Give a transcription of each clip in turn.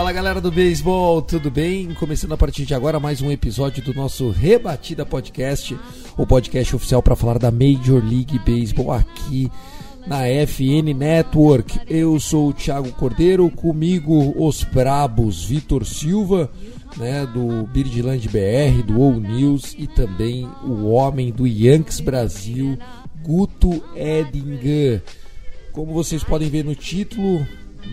Fala galera do beisebol, tudo bem? Começando a partir de agora mais um episódio do nosso Rebatida Podcast, o podcast oficial para falar da Major League Baseball aqui na FN Network. Eu sou o Thiago Cordeiro, comigo os brabos Vitor Silva, né, do Birdland BR, do All News e também o homem do Yankees Brasil, Guto Edinger. Como vocês podem ver no título,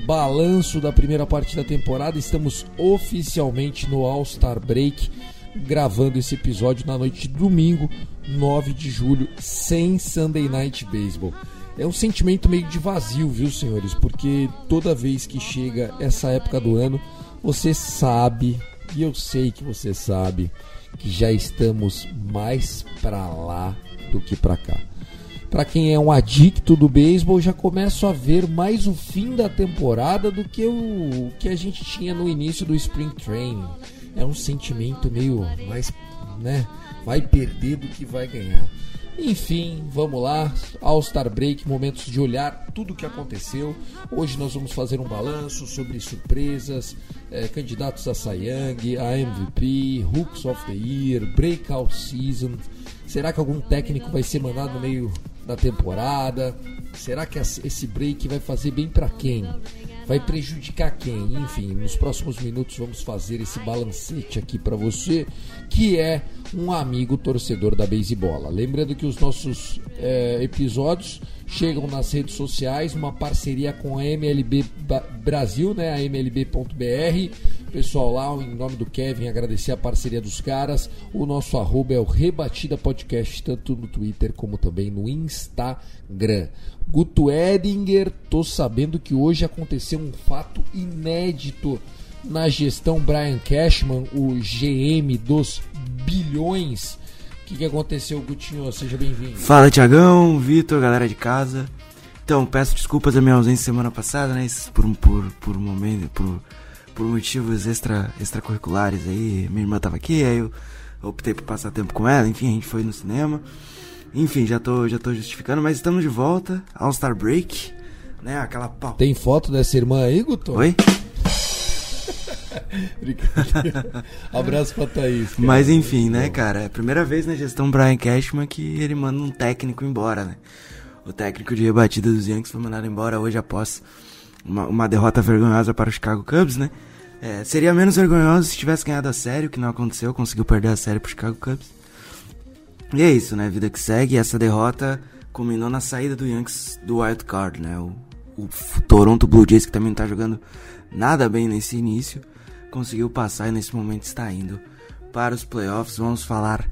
balanço da primeira parte da temporada. Estamos oficialmente no All-Star Break, gravando esse episódio na noite de domingo, 9 de julho, sem Sunday Night Baseball. É um sentimento meio de vazio, viu, senhores? Porque toda vez que chega essa época do ano, você sabe, e eu sei que você sabe, que já estamos mais para lá do que para cá. Para quem é um adicto do beisebol, já começo a ver mais o fim da temporada do que o que a gente tinha no início do Spring Training. É um sentimento meio mais, né? Vai perder do que vai ganhar. Enfim, vamos lá. All-Star Break, momentos de olhar tudo o que aconteceu. Hoje nós vamos fazer um balanço sobre surpresas, eh, candidatos a Young, a MVP, Hooks of the Year, Breakout Season. Será que algum técnico vai ser mandado no meio da temporada? Será que esse break vai fazer bem para quem? Vai prejudicar quem? Enfim, nos próximos minutos vamos fazer esse balancete aqui para você, que é um amigo torcedor da beisebola. Lembrando que os nossos é, episódios chegam nas redes sociais, uma parceria com a MLB Brasil, né, a MLB.br. Pessoal lá, em nome do Kevin, agradecer a parceria dos caras. O nosso arroba é o Rebatida Podcast, tanto no Twitter como também no Instagram. Guto Edinger, tô sabendo que hoje aconteceu um fato inédito na gestão Brian Cashman, o GM dos bilhões. O que, que aconteceu, Gutinho? Seja bem-vindo. Fala, Tiagão, Vitor, galera de casa. Então, peço desculpas da minha ausência semana passada, né? Por, por, por momento, por, por motivos extra, extracurriculares aí. Minha irmã tava aqui, aí eu optei por passar tempo com ela. Enfim, a gente foi no cinema. Enfim, já tô, já tô justificando, mas estamos de volta. All Star Break, né? Aquela pau. Tem foto dessa irmã aí, Guto? Oi? Abraço pra Thaís. Cara. Mas enfim, né, cara? É a primeira vez na gestão Brian Cashman que ele manda um técnico embora, né? O técnico de rebatida dos Yankees foi mandado embora hoje após uma, uma derrota vergonhosa para o Chicago Cubs, né? É, seria menos vergonhoso se tivesse ganhado a série, o que não aconteceu, conseguiu perder a série pro Chicago Cubs. E é isso, né? Vida que segue. Essa derrota culminou na saída do Yankees do Wild Card, né? O, o Toronto Blue Jays, que também não tá jogando nada bem nesse início, conseguiu passar e nesse momento está indo para os playoffs. Vamos falar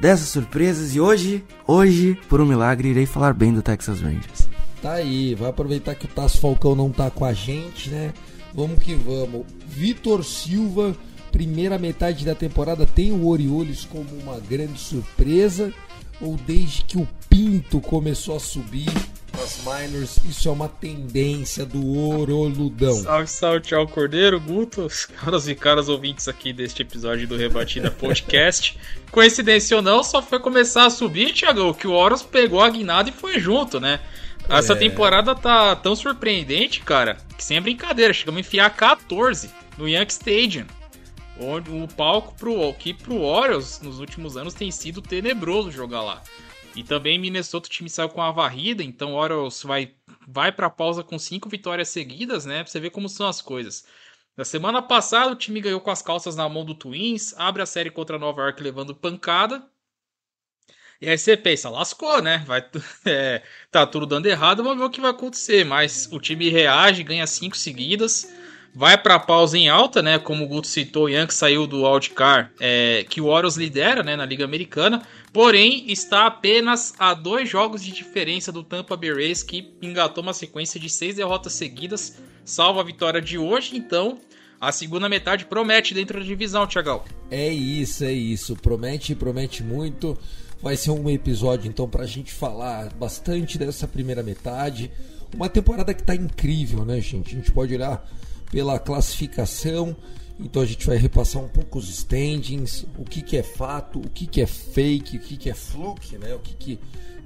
dessas surpresas e hoje, hoje, por um milagre, irei falar bem do Texas Rangers. Tá aí, vai aproveitar que o Tasso Falcão não tá com a gente, né? Vamos que vamos. Vitor Silva, primeira metade da temporada, tem o Orioles como uma grande surpresa? Ou desde que o Pinto começou a subir nas minors, isso é uma tendência do Oroludão? Salve, salve, tchau, Cordeiro, Guto, caras e caras ouvintes aqui deste episódio do Rebatida Podcast. Coincidência ou não, só foi começar a subir, Thiago, que o Horus pegou a guinada e foi junto, né? Essa É. temporada tá tão surpreendente, cara, que sem brincadeira, chegamos a enfiar 14 no Yankee Stadium. Onde o palco pro, que pro Orioles nos últimos anos tem sido tenebroso jogar lá. E também Minnesota o time saiu com a varrida, então o Orioles vai, vai pra pausa com cinco vitórias seguidas, né? Pra você ver como são as coisas. Na semana passada o time ganhou com as calças na mão do Twins, abre a série contra Nova York levando pancada. E aí você pensa, lascou, né? Vai, é, tá tudo dando errado, vamos ver o que vai acontecer. Mas o time reage, ganha cinco seguidas, vai pra pausa em alta, né? Como o Guto citou, o Yankees saiu do wildcard, é, que o Orioles lidera, né? Na Liga Americana. Porém, está apenas a dois jogos de diferença do Tampa Bay Rays, que engatou uma sequência de seis derrotas seguidas, salvo a vitória de hoje. Então, a segunda metade promete dentro da divisão, Tiagão. É isso, é isso. Promete, promete muito. Vai ser um episódio então para a gente falar bastante dessa primeira metade. Uma temporada que está incrível, né, gente? A gente pode olhar pela classificação. Então a gente vai repassar um pouco os standings, o que, que é fato, o que, que é fake, o que, que é fluke, né? O que, que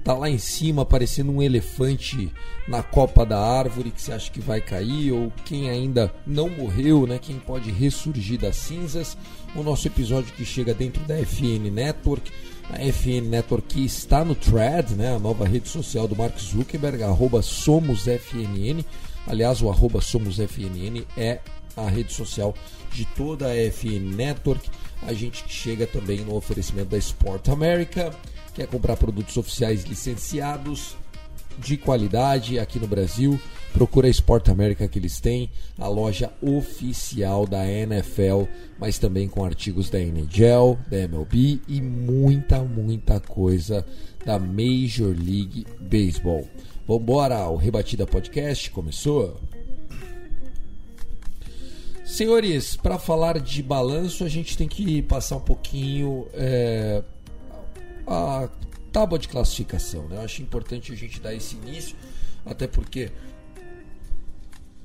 tá lá em cima parecendo um elefante na copa da árvore que você acha que vai cair, ou quem ainda não morreu, né? Quem pode ressurgir das cinzas. O nosso episódio que chega dentro da FN Network. A FN Network que está no Thread, né? A nova rede social do Mark Zuckerberg, arroba SomosFNN. Aliás, o arroba SomosFNN é a rede social de toda a FN Network. A gente chega também no oferecimento da Sport America, quer comprar produtos oficiais licenciados de qualidade aqui no Brasil. Procura a Sport America que eles têm, a loja oficial da NFL, mas também com artigos da NHL, da MLB e muita, muita coisa da Major League Baseball. Vambora, o Rebatida Podcast começou? Senhores, para falar de balanço, a gente tem que passar um pouquinho é, a tábua de classificação. Né? Eu acho importante a gente dar esse início, até porque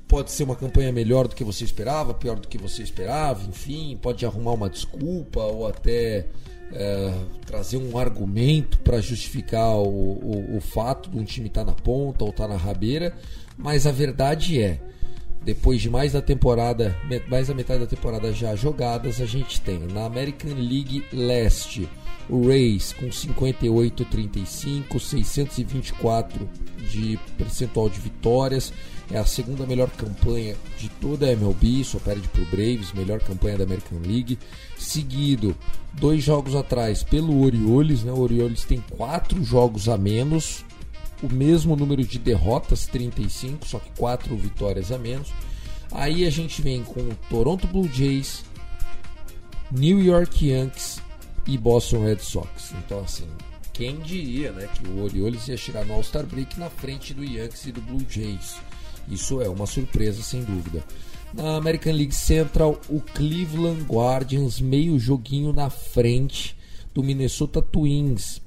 pode ser uma campanha melhor do que você esperava, pior do que você esperava, enfim, pode arrumar uma desculpa ou até é, trazer um argumento para justificar o, o, o, fato de um time estar tá na ponta ou estar tá na rabeira, mas a verdade é depois de mais da temporada, mais da metade da temporada já jogadas, a gente tem na American League Leste o Rays com 58-35, 624 de percentual de vitórias, é a segunda melhor campanha de toda a MLB, só perde para o Braves, melhor campanha da American League. Seguido, dois jogos atrás, pelo Orioles, né? o Orioles tem quatro jogos a menos, o mesmo número de derrotas, 35, só que 4 vitórias a menos. Aí a gente vem com o Toronto Blue Jays, New York Yankees e Boston Red Sox. Então assim, quem diria, né, que o Orioles ia chegar no All-Star Break na frente do Yankees e do Blue Jays. Isso é uma surpresa sem dúvida. Na American League Central, o Cleveland Guardians meio joguinho na frente do Minnesota Twins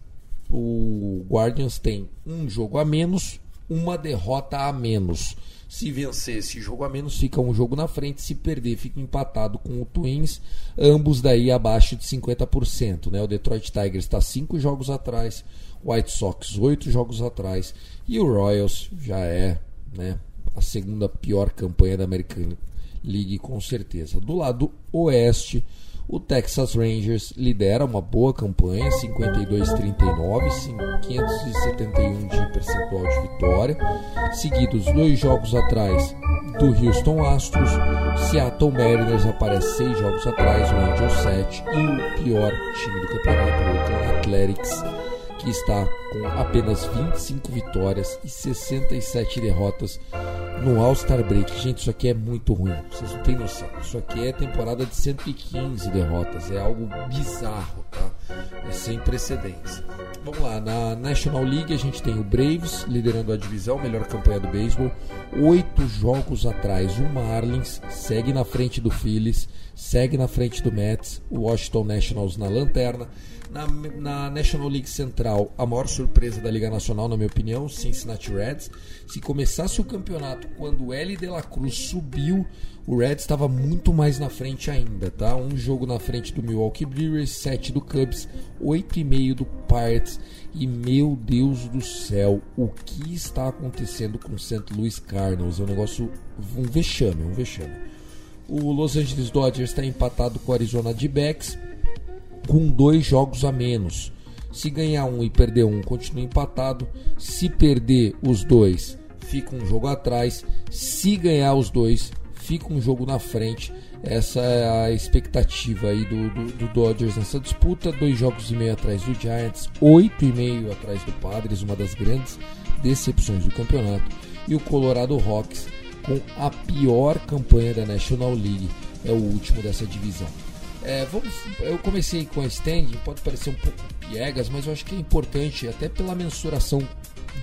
o Guardians tem um jogo a menos, uma derrota a menos. Se vencer esse jogo a menos, fica um jogo na frente. Se perder, fica empatado com o Twins, ambos daí abaixo de 50%. Né? O Detroit Tigers está cinco jogos atrás, o White Sox oito jogos atrás e o Royals já é né, a segunda pior campanha da American League com certeza. Do lado oeste, o Texas Rangers lidera uma boa campanha, 52-39, 571 de percentual de vitória, seguidos dois jogos atrás do Houston Astros, Seattle Mariners aparece seis jogos atrás, o Angels 7 e o pior time do campeonato, o Oakland Athletics, que está com apenas 25 vitórias e 67 derrotas no All-Star Break. Gente, isso aqui é muito ruim. Vocês não têm noção. Isso aqui é temporada de 115 derrotas. É algo bizarro, tá? É sem precedentes. Vamos lá, na National League a gente tem o Braves liderando a divisão, melhor campanha do beisebol. Oito jogos atrás, o Marlins segue na frente do Phillies, segue na frente do Mets, o Washington Nationals na lanterna. Na, na, National League Central, a maior surpresa da Liga Nacional, na minha opinião, Cincinnati Reds. Se começasse o campeonato quando o L de la Cruz subiu, o Reds estava muito mais na frente ainda, tá? Um jogo na frente do Milwaukee Brewers, 7 do Cubs, 8,5 do Pirates. E meu Deus do céu, o que está acontecendo com o St. Louis Cardinals? É um negócio, um vexame, um vexame. O Los Angeles Dodgers está empatado com o Arizona D-Backs com dois jogos a menos. Se ganhar um e perder um, continua empatado. Se perder os dois, fica um jogo atrás. Se ganhar os dois, fica um jogo na frente. Essa é a expectativa aí do, do, do Dodgers nessa disputa. Dois jogos e meio atrás do Giants, oito e meio atrás do Padres, uma das grandes decepções do campeonato. E o Colorado Rocks com a pior campanha da National League, é o último dessa divisão. É, vamos, eu comecei com a standing, pode parecer um pouco piegas, mas eu acho que é importante, até pela mensuração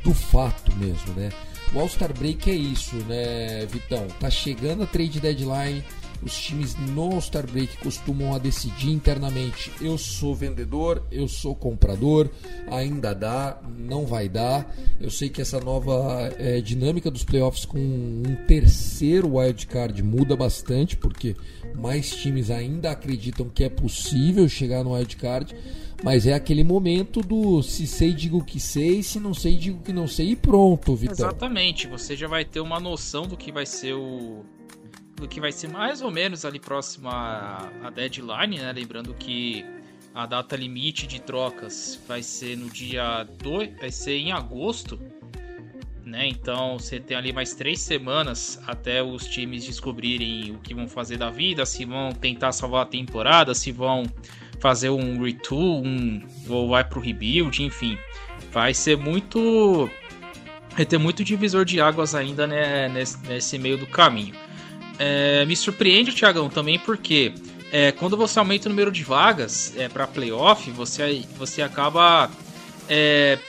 do fato mesmo, né? O All-Star Break é isso, né, Vitão? Tá chegando a trade deadline, os times no All-Star Break costumam a decidir internamente: eu sou vendedor, eu sou comprador, ainda dá, não vai dar. Eu sei que essa nova é, dinâmica dos playoffs com um terceiro wildcard muda bastante, porque mais times ainda acreditam que é possível chegar no wildcard. Mas é aquele momento do se sei, digo que sei, se não sei, digo que não sei e pronto, Vitão. Exatamente, você já vai ter uma noção do que vai ser o, que vai ser mais ou menos ali próximo à, deadline, né? Lembrando que a data limite de trocas vai ser no dia 2, vai ser em agosto, né? Então você tem ali mais três semanas até os times descobrirem o que vão fazer da vida, se vão tentar salvar a temporada, se vão fazer um retool, um, ou vai pro rebuild, enfim. Vai ser muito. Vai ter muito divisor de águas ainda né, nesse, nesse meio do caminho. É, me surpreende, Thiagão, também porque é, quando você aumenta o número de vagas é, para playoff, você, você acaba é,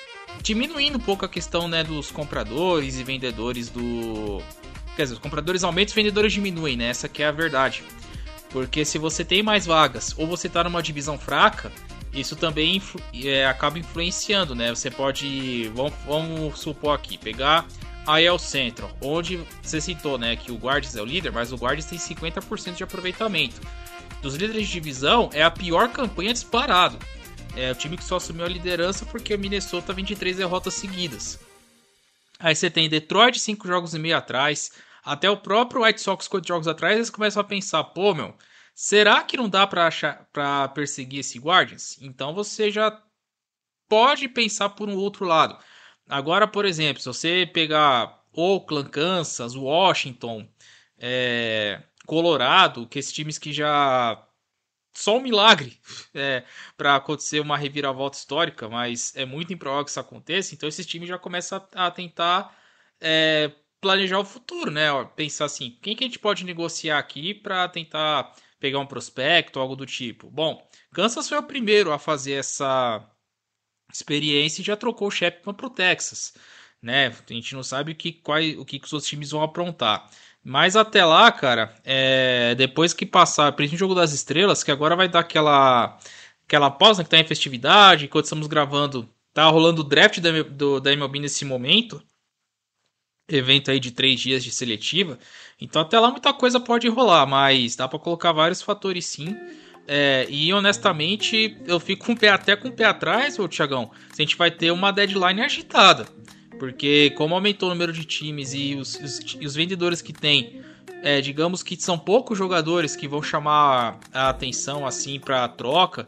diminuindo um pouco a questão né, dos compradores e vendedores do. Quer dizer, os compradores aumentam e os vendedores diminuem, né? Essa que é a verdade. Porque se você tem mais vagas ou você está numa divisão fraca, isso também influ é, acaba influenciando, né? Você pode, vamos, vamos supor aqui, pegar Aí é o Central, onde você citou, né, que o Guardians é o líder, mas o Guardians tem 50% de aproveitamento. Dos líderes de divisão, é a pior campanha disparado. É o time que só assumiu a liderança porque o Minnesota 23 derrotas seguidas. Aí você tem Detroit 5 jogos e meio atrás, até o próprio White Sox 4 jogos atrás, eles começam a pensar, pô, meu, será que não dá para achar para perseguir esse Guardians? Então você já pode pensar por um outro lado. Agora, por exemplo, se você pegar Oakland, Kansas, Washington, é, Colorado, que esses times que já só um milagre é, para acontecer uma reviravolta histórica, mas é muito improvável que isso aconteça. Então esses times já começam a, a tentar é, planejar o futuro, né? Pensar assim, quem que a gente pode negociar aqui para tentar pegar um prospecto, algo do tipo. Bom, Kansas foi o primeiro a fazer essa experiência e já trocou o Shepard para o Texas. Né? A gente não sabe o que, qual, o que, que os outros times vão aprontar. Mas até lá, cara, é, depois que passar, principalmente o jogo das estrelas, que agora vai dar aquela, aquela pausa que tá em festividade, enquanto estamos gravando, tá rolando o draft da, do, da MLB nesse momento. Evento aí de três dias de seletiva. Então até lá muita coisa pode rolar, mas dá para colocar vários fatores sim. É, e honestamente, eu fico com o pé, até com o pé atrás, ô Tiagão, se a gente vai ter uma deadline agitada. Porque como aumentou o número de times e os, os, os vendedores que tem, é, digamos que são poucos jogadores que vão chamar a atenção assim para troca,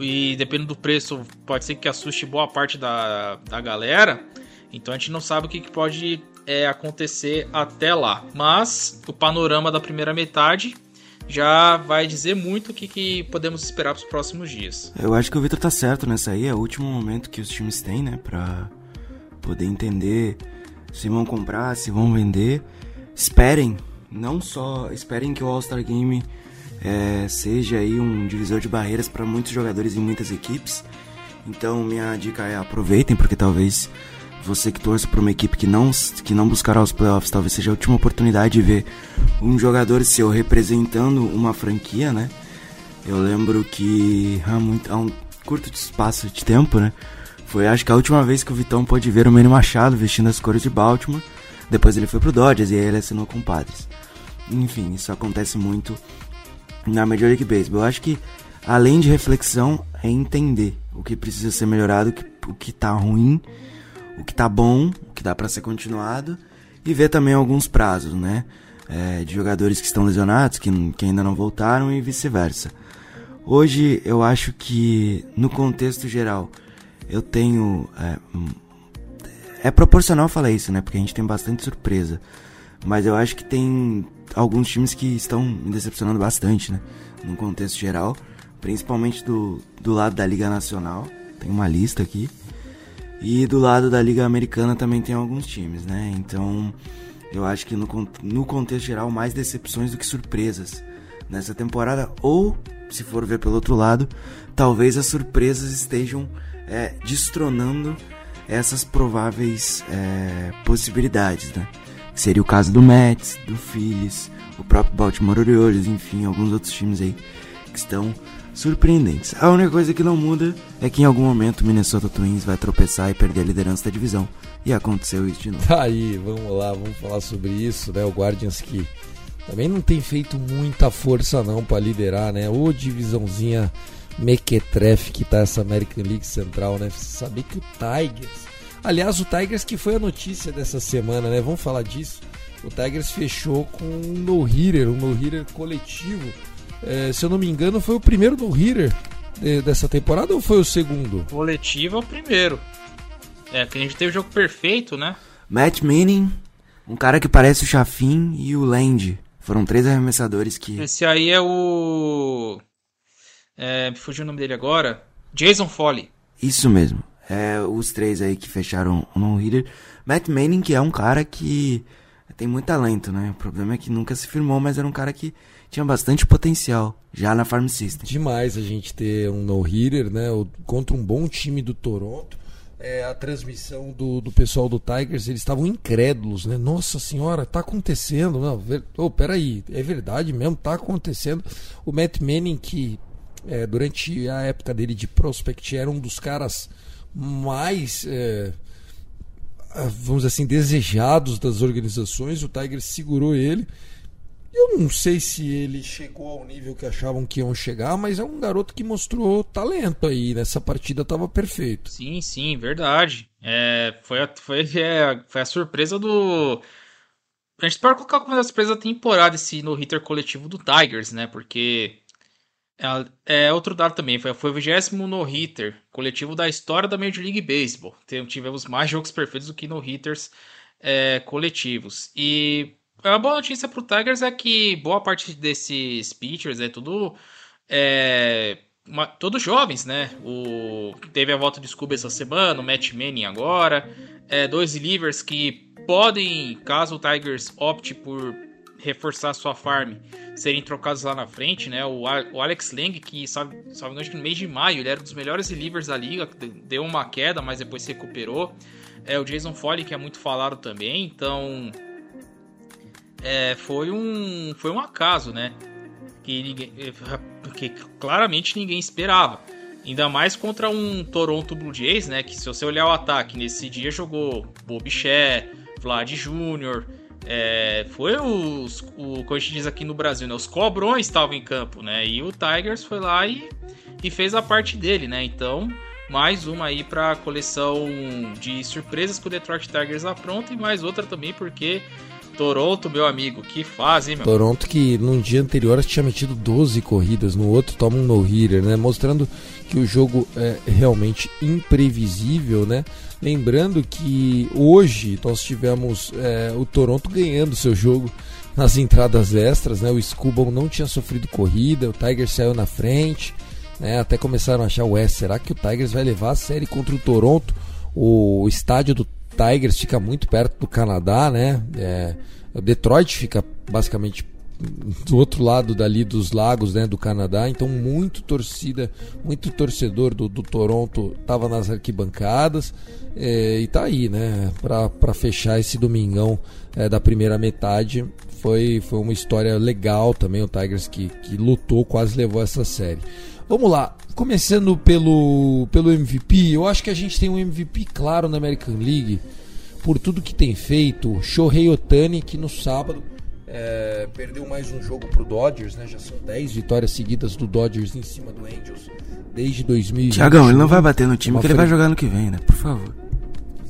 e dependendo do preço, pode ser que assuste boa parte da, da galera. Então a gente não sabe o que, que pode é, acontecer até lá. Mas o panorama da primeira metade já vai dizer muito o que, que podemos esperar para os próximos dias. Eu acho que o Victor tá certo nessa aí, é o último momento que os times têm, né, para poder entender se vão comprar, se vão vender. Esperem, não só esperem que o All-Star Game é, seja aí um divisor de barreiras para muitos jogadores e muitas equipes. Então minha dica é aproveitem, porque talvez você que torce para uma equipe que não, que não buscará os playoffs, talvez seja a última oportunidade de ver um jogador seu representando uma franquia, né? Eu lembro que há, muito, há um curto espaço de tempo, né? Foi acho que a última vez que o Vitão pôde ver o Manny Machado vestindo as cores de Baltimore. Depois ele foi pro Dodgers e aí ele assinou com o Padres. Enfim, isso acontece muito na Major League Baseball. Eu acho que além de reflexão é entender o que precisa ser melhorado, o que, o que tá ruim o que tá bom, o que dá para ser continuado e ver também alguns prazos, né? É, de jogadores que estão lesionados, que, que ainda não voltaram e vice-versa. Hoje eu acho que no contexto geral eu tenho. É, é proporcional falar isso, né? Porque a gente tem bastante surpresa. Mas eu acho que tem alguns times que estão me decepcionando bastante, né? No contexto geral. Principalmente do, do lado da Liga Nacional. Tem uma lista aqui. E do lado da Liga Americana também tem alguns times, né? Então eu acho que no, no contexto geral, mais decepções do que surpresas nessa temporada. Ou se for ver pelo outro lado, talvez as surpresas estejam é, destronando essas prováveis é, possibilidades, né? Seria o caso do Mets, do Phillies, o próprio Baltimore Orioles, enfim, alguns outros times aí que estão surpreendentes. A única coisa que não muda é que em algum momento o Minnesota Twins vai tropeçar e perder a liderança da divisão. E aconteceu isso de novo. Tá aí, vamos lá, vamos falar sobre isso, né? O Guardians que também não tem feito muita força não para liderar, né? Ô divisãozinha mequetrefe que tá essa American League Central, né? Saber que o Tigers... Aliás, o Tigers que foi a notícia dessa semana, né? Vamos falar disso. O Tigers fechou com um no-hitter, um no-hitter coletivo é, se eu não me engano, foi o primeiro no hitter de, dessa temporada ou foi o segundo? Coletivo é o primeiro. É, que a gente teve o jogo perfeito, né? Matt Manning, um cara que parece o Chafin e o Land. Foram três arremessadores que. Esse aí é o. É, me fugiu o nome dele agora. Jason Foley. Isso mesmo. É, os três aí que fecharam o no-hitter. Matt Manning, que é um cara que tem muito talento, né? O problema é que nunca se firmou, mas era um cara que tinha bastante potencial já na Farm System. Demais a gente ter um no-hitter, né? Contra um bom time do Toronto. É, a transmissão do, do pessoal do Tigers, eles estavam incrédulos, né? Nossa senhora, tá acontecendo. Não, ver... oh, peraí, é verdade mesmo, tá acontecendo. O Matt Manning, que é, durante a época dele de prospect era um dos caras mais, é, vamos assim, desejados das organizações, o Tigers segurou ele eu não sei se ele chegou ao nível que achavam que iam chegar, mas é um garoto que mostrou talento aí. Nessa partida estava perfeito. Sim, sim, verdade. É, foi, a, foi, é, foi a surpresa do. A gente pode colocar como uma surpresa da temporada esse no hitter coletivo do Tigers, né? Porque. É, é outro dado também. Foi, foi o 20 no hitter coletivo da história da Major League Baseball. Tivemos mais jogos perfeitos do que no hitters é, coletivos. E a boa notícia pro Tigers é que boa parte desses pitchers é tudo. É, uma, todos jovens, né? O, teve a volta de Scooby essa semana, o Matt Manning agora. É, dois relievers que podem, caso o Tigers opte por reforçar sua farm, serem trocados lá na frente, né? O, o Alex Lang, que sabe, sabe no mês de maio ele era um dos melhores relievers da liga, deu uma queda, mas depois se recuperou. É o Jason Foley, que é muito falado também, então é, foi um foi um acaso, né? Que, ninguém, que claramente ninguém esperava. Ainda mais contra um Toronto Blue Jays, né? Que se você olhar o ataque, nesse dia jogou Bob Shea, Vlad Jr., é, foi os, o que a gente diz aqui no Brasil, né? Os cobrões estavam em campo, né? E o Tigers foi lá e, e fez a parte dele, né? Então, mais uma aí para a coleção de surpresas que o Detroit Tigers apronta e mais outra também porque Toronto, meu amigo, que faz, hein, meu? Toronto que num dia anterior tinha metido 12 corridas, no outro toma um no-hitter, né? Mostrando que o jogo é realmente imprevisível, né? Lembrando que hoje nós tivemos é, o Toronto ganhando seu jogo nas entradas extras, né? O Scubble não tinha sofrido corrida, o Tiger saiu na frente, né? Até começaram a achar, ué, será que o Tigers vai levar a série contra o Toronto? O estádio do Tigers fica muito perto do Canadá, né? É, Detroit fica basicamente do outro lado dali dos lagos, né, do Canadá. Então muito torcida, muito torcedor do, do Toronto estava nas arquibancadas é, e tá aí, né, para fechar esse domingão é, da primeira metade. Foi, foi uma história legal também o Tigers que, que lutou, quase levou essa série. Vamos lá, começando pelo, pelo MVP, eu acho que a gente tem um MVP claro na American League por tudo que tem feito. Shohei Otani, que no sábado é, perdeu mais um jogo pro Dodgers, né? Já são 10 vitórias seguidas do Dodgers em cima do Angels desde 2020. Tiagão, ele não vai bater no time que ele vai jogar no que vem, né? Por favor.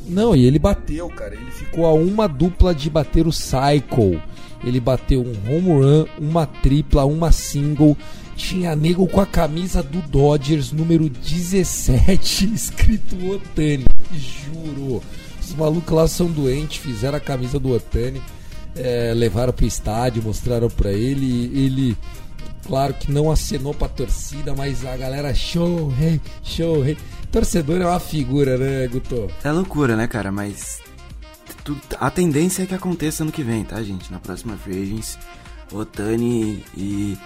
Não, e ele bateu, cara. Ele ficou a uma dupla de bater o Cycle. Ele bateu um home run, uma tripla, uma single tinha nego com a camisa do Dodgers número 17 escrito Otani. Juro. Os malucos lá são doentes, fizeram a camisa do Otani, é, levaram pro estádio, mostraram para ele. Ele, claro que não acenou pra torcida, mas a galera show, hey, show, hey. Torcedor é uma figura, né, Guto? É loucura, né, cara? Mas a tendência é que aconteça ano que vem, tá, gente? Na próxima Free Agents, Otani e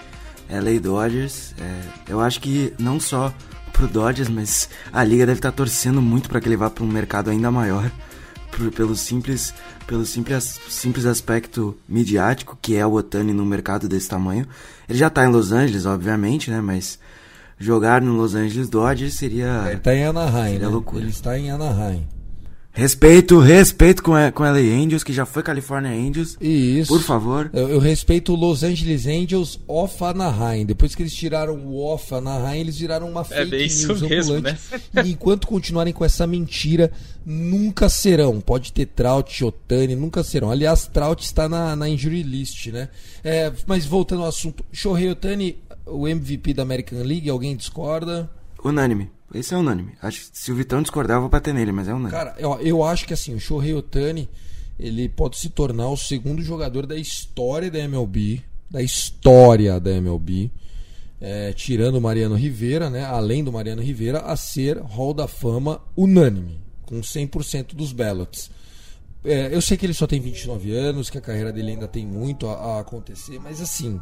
LA Dodgers. É, eu acho que não só pro Dodgers, mas a liga deve estar tá torcendo muito para que ele vá para um mercado ainda maior, por, pelo simples pelo simples, simples aspecto midiático que é o Otani no mercado desse tamanho. Ele já tá em Los Angeles, obviamente, né? Mas jogar no Los Angeles Dodgers seria. Ele tá em Anaheim, seria né? loucura. Ele está em Anaheim. Respeito, respeito com a, com LA Angels, que já foi California Angels. Isso. Por favor. Eu, eu respeito o Los Angeles Angels off Anaheim. Depois que eles tiraram o off Anaheim, eles viraram uma fake É bem isso news mesmo, ambulante. né? E enquanto continuarem com essa mentira, nunca serão. Pode ter Trout, Otani, nunca serão. Aliás, Trout está na, na injury list, né? É, mas voltando ao assunto, Shohei Otani, o MVP da American League, alguém discorda? Unânime. Esse é unânime. Acho que se o Vitão discordar, eu vou bater nele, mas é unânime. Cara, eu, eu acho que assim, o Shohei Otani, ele pode se tornar o segundo jogador da história da MLB, da história da MLB, é, tirando o Mariano Rivera, né, além do Mariano Rivera, a ser Hall da Fama unânime, com 100% dos ballots. É, eu sei que ele só tem 29 anos, que a carreira dele ainda tem muito a, a acontecer, mas assim,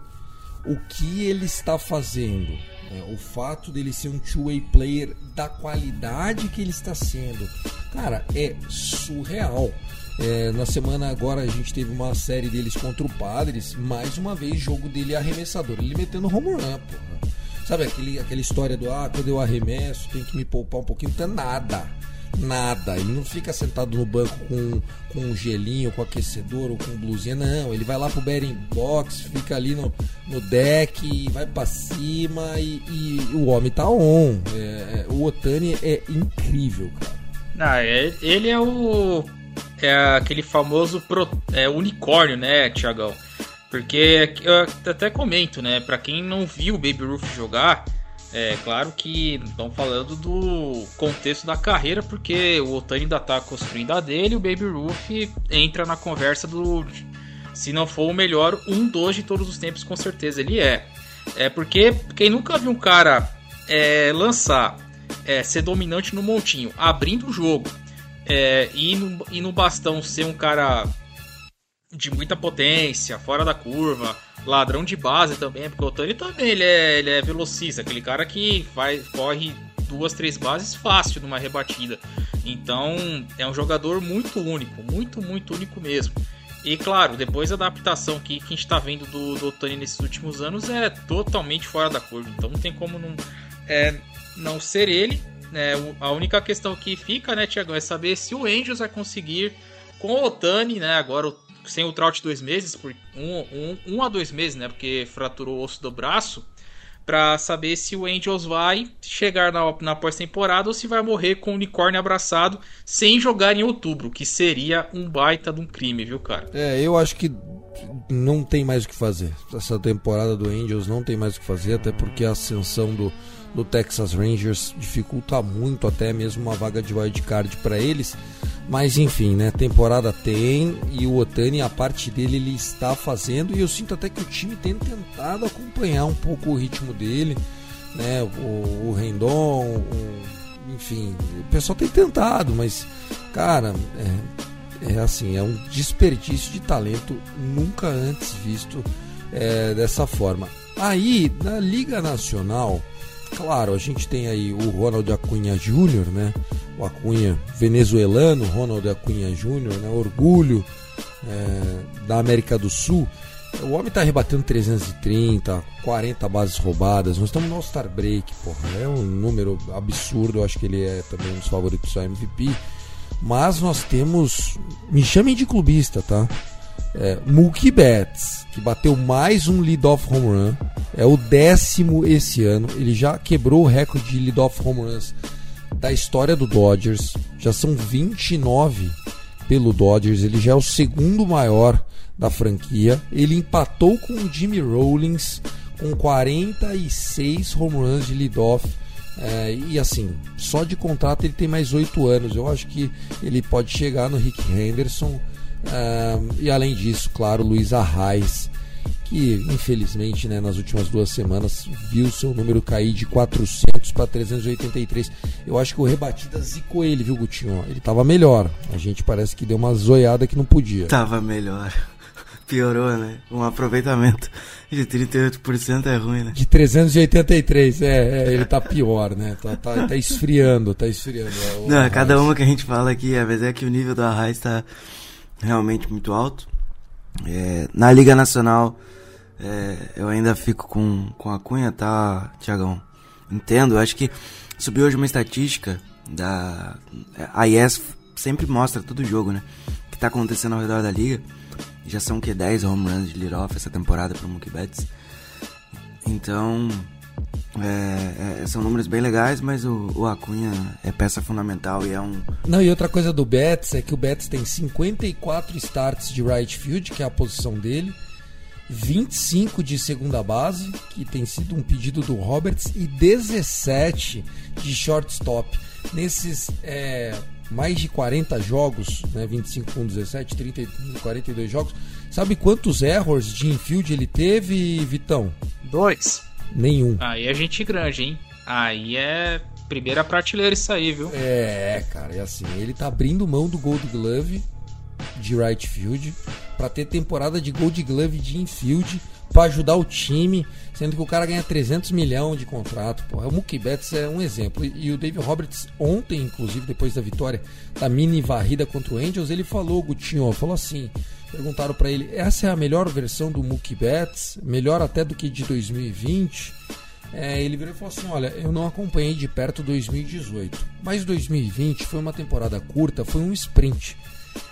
o que ele está fazendo, né, o fato dele ser um two-way player da qualidade que ele está sendo, cara, é surreal. É, na semana agora a gente teve uma série deles contra o Padres, mais uma vez jogo dele arremessador, ele metendo home run, porra. Sabe aquele, aquela história do ah, quando eu arremesso tem que me poupar um pouquinho, tem nada. Nada, ele não fica sentado no banco com, com um gelinho, com aquecedor ou com blusinha, não. Ele vai lá pro betting box, fica ali no, no deck, vai pra cima e, e o homem tá on. É, é, o Otani é incrível, cara. É- ele é o. É aquele famoso pro- é, unicórnio, né, Tiagão? Porque eu até comento, né? Pra quem não viu o Baby Ruth jogar, é claro que estão falando do contexto da carreira, porque o Otani ainda tá construindo a dele, o Baby Ruth entra na conversa do. Se não for o melhor, um dos de todos os tempos, com certeza ele é. É porque quem nunca viu um cara é, lançar, é, ser dominante no montinho, abrindo o jogo, é, e, no, e no bastão ser um cara de muita potência, fora da curva, ladrão de base também, porque o Otani também ele é, ele é velocista, aquele cara que faz, corre duas, três bases fácil numa rebatida. Então é um jogador muito único, muito, muito único mesmo. E claro, depois a adaptação que, que a gente tá vendo do, do Otani nesses últimos anos é totalmente fora da curva. Então não tem como não, é, não ser ele. O- A única questão que fica, né, Tiagão, é saber se o Angels vai conseguir com o Otani, né? Agora o- sem o Trout dois meses, por um, um, um a dois meses, né? Porque fraturou o osso do braço. Pra saber se o Angels vai chegar na, na pós-temporada ou se vai morrer com o unicórnio abraçado sem jogar em outubro, que seria um baita de um crime, viu, cara? É, eu acho que não tem mais o que fazer. Essa temporada do Angels não tem mais o que fazer, até porque a ascensão do, do Texas Rangers dificulta muito até mesmo uma vaga de wildcard para eles. Mas enfim, né? Temporada tem e o Otani, a parte dele, ele está fazendo. E eu sinto até que o time tem tentado acompanhar um pouco o ritmo dele, né? O, o Rendon, o- enfim, o pessoal tem tentado, mas, cara, é, é assim, é um desperdício de talento nunca antes visto é, dessa forma. Aí, na Liga Nacional, claro, a gente tem aí o Ronald Acunha Júnior, né? O Acunha venezuelano, Ronald Acunha Júnior, né? Orgulho é, da América do Sul. O homem tá rebatendo 330, 40 bases roubadas. Nós estamos no All-Star Break, porra. É um número absurdo. Eu acho que ele é também um dos favoritos ao MVP. Mas nós temos. Me chamem de clubista, tá? É, Mookie Betts, que bateu mais um lead-off home run. É o décimo esse ano. Ele já quebrou o recorde de lead-off home runs da história do Dodgers. Já são 29 pelo Dodgers. Ele já é o segundo maior da franquia. Ele empatou com o Jimmy Rollins com 46 home runs de lead-off. É, e assim, só de contrato ele tem mais 8 anos. Eu acho que ele pode chegar no Rick Henderson. é, e além disso, claro, Luiz Arraes, que infelizmente né, nas últimas duas semanas viu seu número cair de 400 para 383. Eu acho que o rebatida zicou ele, viu, Gutinho? Ele tava melhor. A gente parece que deu uma zoiada que não podia. Tava melhor. Piorou, né? Um aproveitamento de 38% é ruim, né? De 383, é, é ele tá pior, né? Tá, tá, tá esfriando, tá esfriando. É, Não, cada uma que a gente fala aqui, às vezes é que o nível do Arraiz tá realmente muito alto. É, na Liga Nacional, é, eu ainda fico com, com a Cunha, tá, Tiagão? Entendo, acho que subiu hoje uma estatística da. A IES sempre mostra todo jogo, né? Que tá acontecendo ao redor da liga. Já são que 10 home runs de lead-off essa temporada pro Mookie Betts. Então, é, é, são números bem legais, mas o, o, Acunha é peça fundamental e é um. Não, e outra coisa do Betts é que o Betts tem 54 starts de right field, que é a posição dele, 25 de segunda base, que tem sido um pedido do Roberts, e 17 de shortstop. Nesses é, mais de 40 jogos, né, 25 com 17, 30, 42 jogos, sabe quantos errors de infield ele teve, Vitão? Dois. Nenhum. Aí é gente grande, hein? Aí é primeira prateleira isso aí, viu? É, cara, é assim, ele tá abrindo mão do Gold Glove de right field para ter temporada de Gold Glove de infield para ajudar o time, sendo que o cara ganha 300 milhões de contrato. Pô. O Mookie Betts é um exemplo. E o David Roberts, ontem, inclusive, depois da vitória da mini varrida contra o Angels, ele falou, Gutinho, falou assim: perguntaram para ele, essa é a melhor versão do Mookie Betts, melhor até do que de 2020. É, ele virou e falou assim: Olha, eu não acompanhei de perto 2018, mas 2020 foi uma temporada curta, foi um sprint.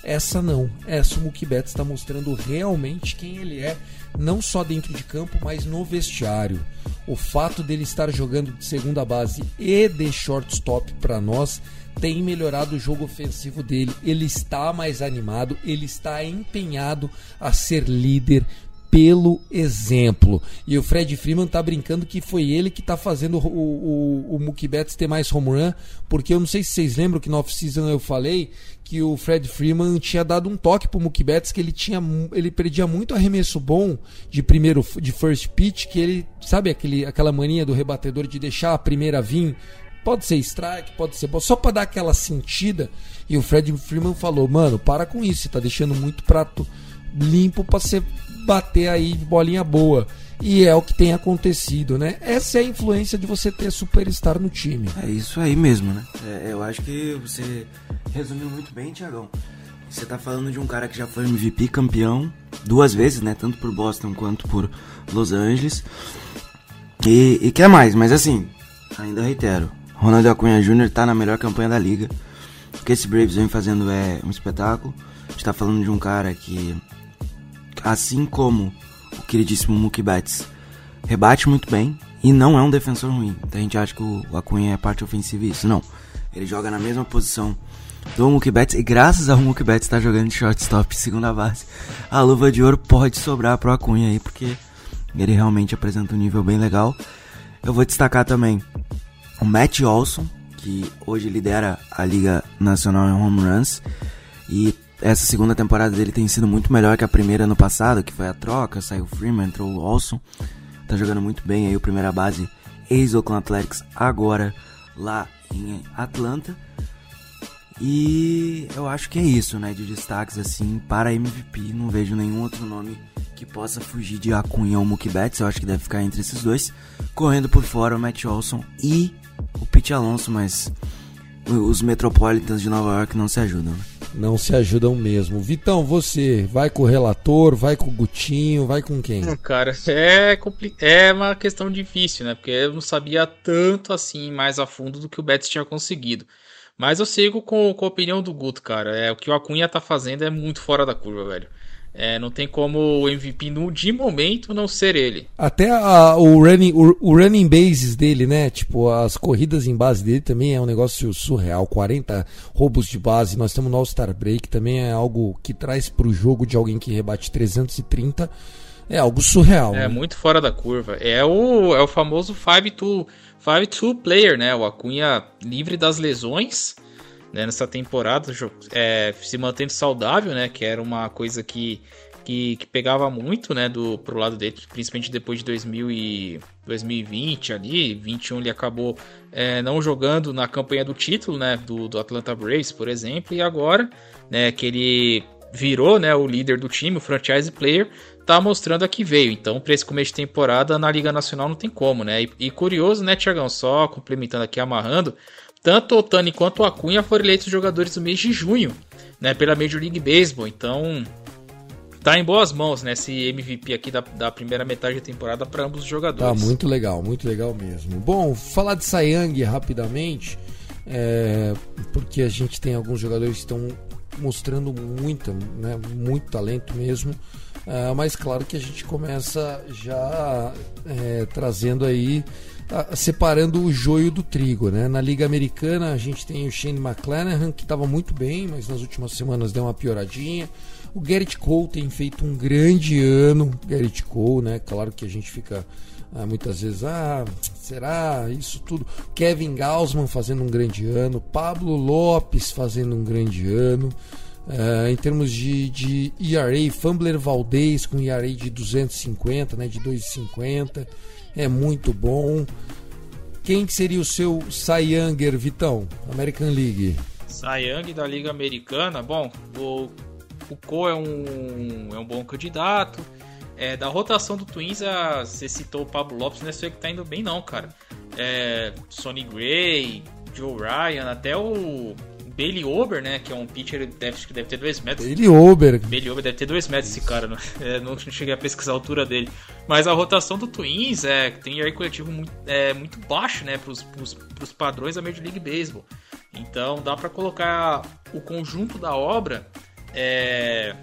Essa não. Essa o Mookie Betts está mostrando realmente quem ele é, não só dentro de campo, mas no vestiário. O fato dele estar jogando de segunda base e de shortstop para nós tem melhorado o jogo ofensivo dele. Ele está mais animado, ele está empenhado a ser líder pelo exemplo. E o Fred Freeman tá brincando que foi ele que tá fazendo o, o, o Mookie Betts ter mais home run, porque eu não sei se vocês lembram que no off-season eu falei que o Fred Freeman tinha dado um toque pro Mookie Betts que ele tinha ele perdia muito arremesso bom de primeiro de first pitch, que ele, sabe aquele aquela mania do rebatedor de deixar a primeira vir Pode ser strike, pode ser só para dar aquela sentida. E o Fred Freeman falou: "Mano, para com isso, você tá deixando muito prato limpo para você bater aí de bolinha boa". E é o que tem acontecido, né? Essa é a influência de você ter superstar no time. É isso aí mesmo, né? É, eu acho que você resumiu muito bem, Tiagão. Você tá falando de um cara que já foi MVP campeão duas vezes, né? Tanto por Boston quanto por Los Angeles. E, e quer mais, mas assim, ainda reitero, Ronaldo Acunha Jr. tá na melhor campanha da liga. O que esse Braves vem fazendo é um espetáculo. A gente tá falando de um cara que, assim como o queridíssimo Mookie Betts, rebate muito bem e não é um defensor ruim. Então a gente acha que o Acunha é parte ofensiva isso. Não. Ele joga na mesma posição do Mookie Betts e graças ao Mookie Betts tá jogando de shortstop segunda base, a luva de ouro pode sobrar pro Acunha aí, porque ele realmente apresenta um nível bem legal. Eu vou destacar também o Matt Olson, que hoje lidera a Liga Nacional em Home Runs. E essa segunda temporada dele tem sido muito melhor que a primeira ano passado, que foi a troca, saiu o Freeman, entrou o Olson. Tá jogando muito bem aí o primeira base ex-Oakland Athletics, agora lá em Atlanta. E eu acho que é isso, né? De destaques assim para MVP. Não vejo nenhum outro nome que possa fugir de Acunha ou Mookie Betts. Eu acho que deve ficar entre esses dois. Correndo por fora o Matt Olson e o Pete Alonso, mas os Metropolitans de Nova York não se ajudam. Né? Não se ajudam mesmo. Vitão, você vai com o relator, vai com o Gutinho, vai com quem? Cara, é, compli é uma questão difícil, né? Porque eu não sabia tanto assim mais a fundo do que o Betts tinha conseguido. Mas eu sigo com, com a opinião do Guto, cara. É, o que o Acunha tá fazendo é muito fora da curva, velho. É, não tem como o MVP no, de momento não ser ele. Até a, o, running, o, o, running bases dele, né? Tipo, as corridas em base dele também é um negócio surreal. 40 roubos de base. Nós temos no All-Star Break, também é algo que traz para o jogo de alguém que rebate 330. É algo surreal. É né? muito fora da curva. É o, é o famoso 5-2 player, né? O Acunha livre das lesões né, nessa temporada, é, se mantendo saudável, né, que era uma coisa que, que, que, pegava muito, né, do, pro lado dele, principalmente depois de 2000 e 2020 ali, 21 ele acabou é, não jogando na campanha do título, né, do, do Atlanta Braves, por exemplo, e agora, né, que ele virou né, o líder do time, o franchise player, tá mostrando a que veio. Então, para esse começo de temporada, na Liga Nacional não tem como, né? E, e curioso, né, Tiagão? Só complementando aqui, amarrando, tanto Otani quanto o Acunha foram eleitos jogadores do mês de junho, né, pela Major League Baseball. Então, tá em boas mãos, né, esse MVP aqui da, da primeira metade da temporada para ambos os jogadores. Tá muito legal, muito legal mesmo. Bom, falar de Sayang rapidamente, é, porque a gente tem alguns jogadores que estão mostrando muito, né, muito talento mesmo. Uh, mas claro que a gente começa já é, trazendo aí, uh, separando o joio do trigo. Né? Na Liga Americana a gente tem o Shane McClanahan, que estava muito bem, mas nas últimas semanas deu uma pioradinha. O Garrett Cole tem feito um grande ano. Garrett Cole, né? Claro que a gente fica ah, muitas vezes, ah, será isso tudo? Kevin Gausman fazendo um grande ano, Pablo Lopes fazendo um grande ano. Uh, em termos de, de ERA, Fumbler Valdez com ERA de 250, né, de 2,50, é muito bom. Quem que seria o seu Cy Younger, Vitão? American League. Cy Young da Liga Americana, bom, o, o Co é um, é um bom candidato. É, da rotação do Twins, a, você citou o Pablo Lopes, não é só que tá indo bem não, cara. É, Sonny Gray, Joe Ryan, até o Bailey Ober, né? Que é um pitcher deve, que deve ter 2 metros. Bailey Ober. Bailey Ober deve ter 2 metros esse cara, não, é, não cheguei a pesquisar a altura dele. Mas a rotação do Twins é, tem aí coletivo muito, é, muito baixo, né? Pros, pros, pros padrões da Major League Baseball. Então dá para colocar o conjunto da obra é,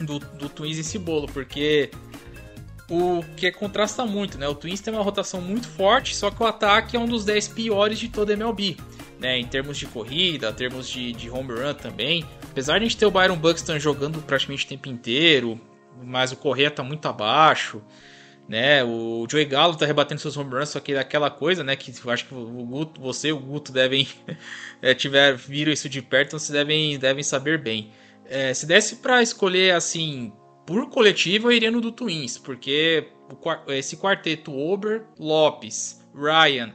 do, do Twins esse bolo, porque o que contrasta muito, né? O Twins tem uma rotação muito forte, só que o ataque é um dos 10 piores de toda a MLB né, em termos de corrida, em termos de, de home run também. Apesar de a gente ter o Byron Buxton jogando praticamente o tempo inteiro, mas o Correia tá muito abaixo, né? O Joey Gallo tá rebatendo seus home runs, só que é aquela coisa, né, que eu acho que o Guto, você e o Guto devem é, tiver viram isso de perto, então vocês devem devem saber bem. É, se desse para escolher assim, por coletivo, eu iria no do Twins, porque esse quarteto Ober, Lopes, Ryan,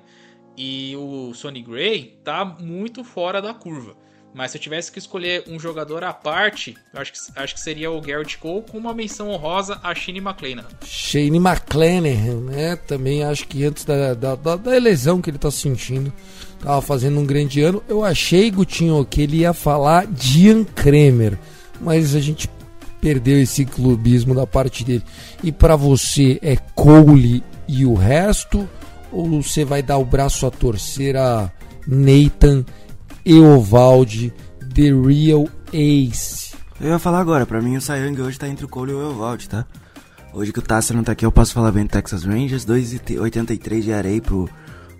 e o Sonny Gray tá muito fora da curva. Mas se eu tivesse que escolher um jogador à parte, acho que, acho que seria o Garrett Cole com uma menção honrosa a Shane McClanahan. Shane McClanahan, né? Também acho que antes da, da, da, da lesão que ele tá sentindo, tava fazendo um grande ano. Eu achei, Gutinho, que ele ia falar Ian Kremer, mas a gente perdeu esse clubismo da parte dele. E para você é Cole e o resto? Ou você vai dar o braço a torcer a Nathan Eovaldi, The Real Ace? Eu ia falar agora, pra mim o Sayang hoje tá entre o Cole e o Eovaldi, tá? Hoje que o Tasser não tá aqui, eu posso falar bem do Texas Rangers, 2,83 de areia pro,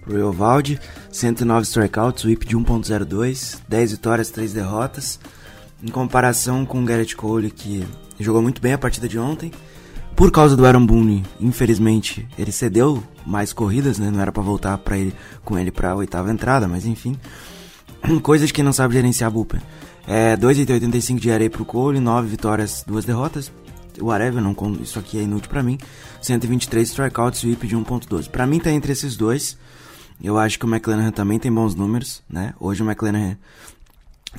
pro Eovaldi, 109 strikeouts, whip de 1.02, 10 vitórias, 3 derrotas. Em comparação com o Garrett Cole, que jogou muito bem a partida de ontem, por causa do Aaron Boone, infelizmente, ele cedeu mais corridas, né? Não era para voltar para ele com ele para oitava entrada, mas enfim. Coisa de quem não sabe gerenciar bullpen. É 2,85 de areia pro Cole, 9 vitórias, 2 derrotas. Whatever, não, isso aqui é inútil para mim. 123 strikeouts, whip de 1.12. Para mim tá entre esses dois. Eu acho que o McLaren também tem bons números, né? Hoje o McLaren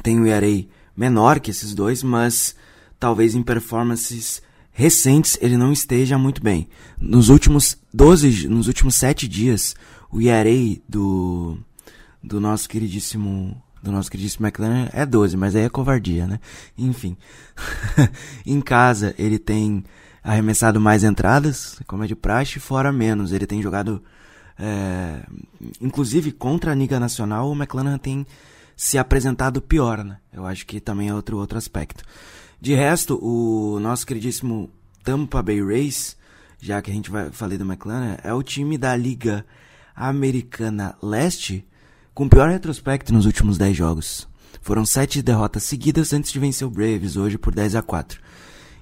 tem um ERA menor que esses dois, mas talvez em performances recentes ele não esteja muito bem. Nos últimos 12, nos últimos 7 dias, o ERA do do nosso queridíssimo do nosso queridíssimo McLaren é 12, mas aí é covardia, né? Enfim. em casa ele tem arremessado mais entradas, como é de praxe, fora menos. Ele tem jogado é, inclusive contra a Liga Nacional, o McLaren tem se apresentado pior, né? Eu acho que também é outro outro aspecto. De resto, o nosso queridíssimo Tampa Bay Rays, já que a gente vai falei do McLaren, é o time da Liga Americana Leste com pior retrospecto nos últimos 10 jogos. Foram 7 derrotas seguidas antes de vencer o Braves hoje por 10 a 4.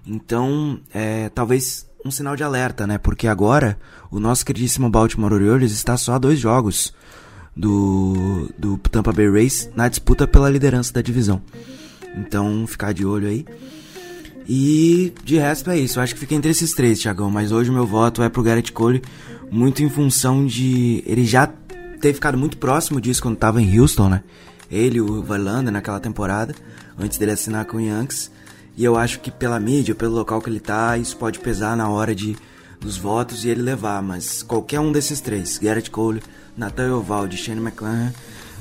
Então, é, talvez um sinal de alerta, né? Porque agora o nosso queridíssimo Baltimore Orioles está só a dois jogos do, do Tampa Bay Rays na disputa pela liderança da divisão. Então, ficar de olho aí. E de resto é isso. Eu acho que fica entre esses três, Thiagão. Mas hoje o meu voto é pro Garrett Cole, muito em função de ele já ter ficado muito próximo disso quando tava em Houston, né? Ele, o Verlander naquela temporada, antes dele assinar com o Yankees. E eu acho que pela mídia, pelo local que ele tá, isso pode pesar na hora de dos votos e ele levar. Mas qualquer um desses três, Garrett Cole, Nathan Ovaldi, Shane McClanahan,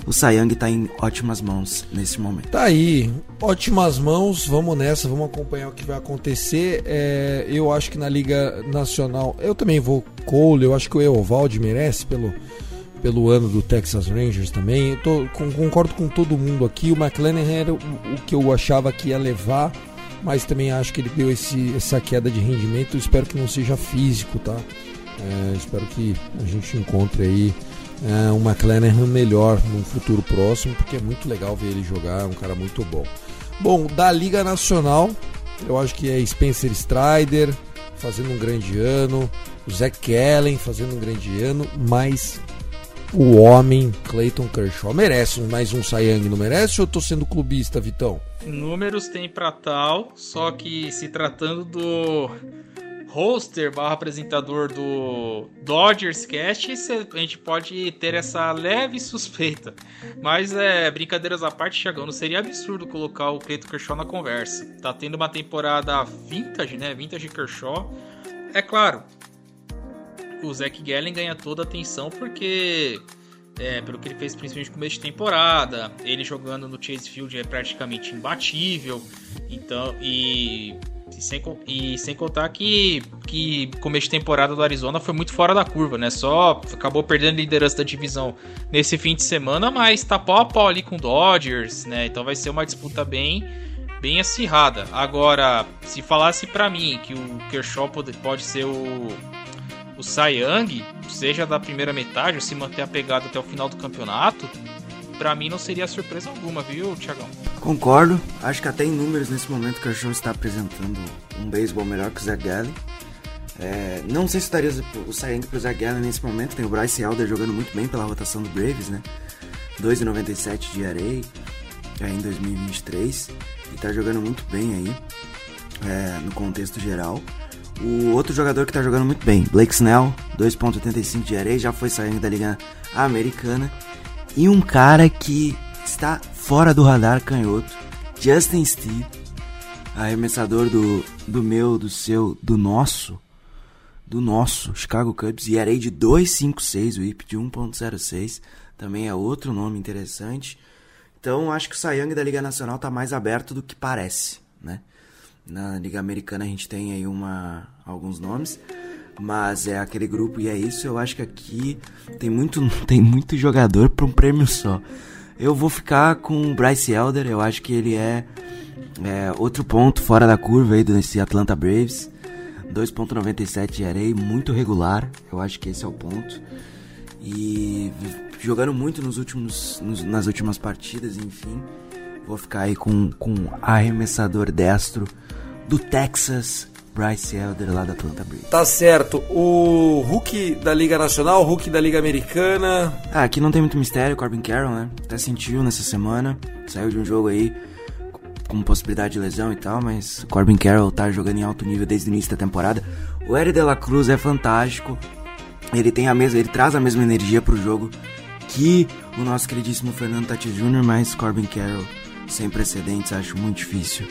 o Sayang tá em ótimas mãos nesse momento. Tá aí, ótimas mãos, vamos nessa, vamos acompanhar o que vai acontecer. É, eu acho que na Liga Nacional, eu também vou Cole, eu acho que o Eovaldi merece pelo, pelo ano do Texas Rangers também. Tô, com, concordo com todo mundo aqui. O McLennan era o, o, que eu achava que ia levar, mas também acho que ele deu esse, essa queda de rendimento. Espero que não seja físico, tá? É, espero que a gente encontre aí é, um McLaren melhor no futuro próximo, porque é muito legal ver ele jogar, é um cara muito bom. Bom, da Liga Nacional, eu acho que é Spencer Strider fazendo um grande ano, o Zach Kellen fazendo um grande ano, mas o homem Clayton Kershaw merece mais um Sayang, não merece? Ou eu tô sendo clubista, Vitão? Números tem pra tal, só que se tratando do hoster barra apresentador do Dodgers Cast, a gente pode ter essa leve suspeita. Mas é, brincadeiras à parte, Chagão, não seria absurdo colocar o Cleiton Kershaw na conversa. Tá tendo uma temporada vintage, né? Vintage Kershaw. É claro, o Zach Gallen ganha toda a atenção porque é, pelo que ele fez principalmente no começo de temporada, ele jogando no Chase Field é praticamente imbatível. Então, e e sem, e sem contar que, que começo de temporada do Arizona foi muito fora da curva, né? Só acabou perdendo a liderança da divisão nesse fim de semana, mas tá pau a pau ali com o Dodgers, né? Então vai ser uma disputa bem, bem acirrada. Agora, se falasse para mim que o Kershaw pode, pode ser o, o Cy Young, seja da primeira metade ou se manter apegado até o final do campeonato, para mim não seria surpresa alguma, viu, Tiagão? Concordo. Acho que até em números nesse momento o Kershaw está apresentando um beisebol melhor que o Zach Gallen. É, não sei se estaria o Sayang pro Zach Gallen nesse momento. Tem o Bryce Elder jogando muito bem pela rotação do Braves, né? 2,97 de array é, em 2023 e tá jogando muito bem aí é, no contexto geral. O outro jogador que tá jogando muito bem, Blake Snell, 2.85 de array, já foi saindo da liga americana e um cara que está fora do radar canhoto, Justin Steele, arremessador do, do meu, do seu, do nosso, do nosso Chicago Cubs, e arei de 256, o IP de 1.06, também é outro nome interessante. Então acho que o Sayang da Liga Nacional está mais aberto do que parece, né? Na Liga Americana a gente tem aí uma, alguns nomes. Mas é aquele grupo e é isso. Eu acho que aqui tem muito, tem muito jogador para um prêmio só. Eu vou ficar com o Bryce Elder. Eu acho que ele é, é outro ponto fora da curva aí desse Atlanta Braves. 2.97 de areia, muito regular. Eu acho que esse é o ponto. E jogando muito nos últimos, nos, nas últimas partidas, enfim. Vou ficar aí com, com arremessador destro do Texas, Bryce Elder lá da Atlanta Braves. Tá certo. O Hulk da Liga Nacional, o Hulk da Liga Americana. Ah, aqui não tem muito mistério, Corbin Carroll, né? Até sentiu nessa semana. Saiu de um jogo aí com possibilidade de lesão e tal, mas o Corbin Carroll tá jogando em alto nível desde o início da temporada. O Eric de la Cruz é fantástico. Ele tem a mesma, ele traz a mesma energia pro jogo que o nosso queridíssimo Fernando Tati Jr., mas Corbin Carroll sem precedentes, acho muito difícil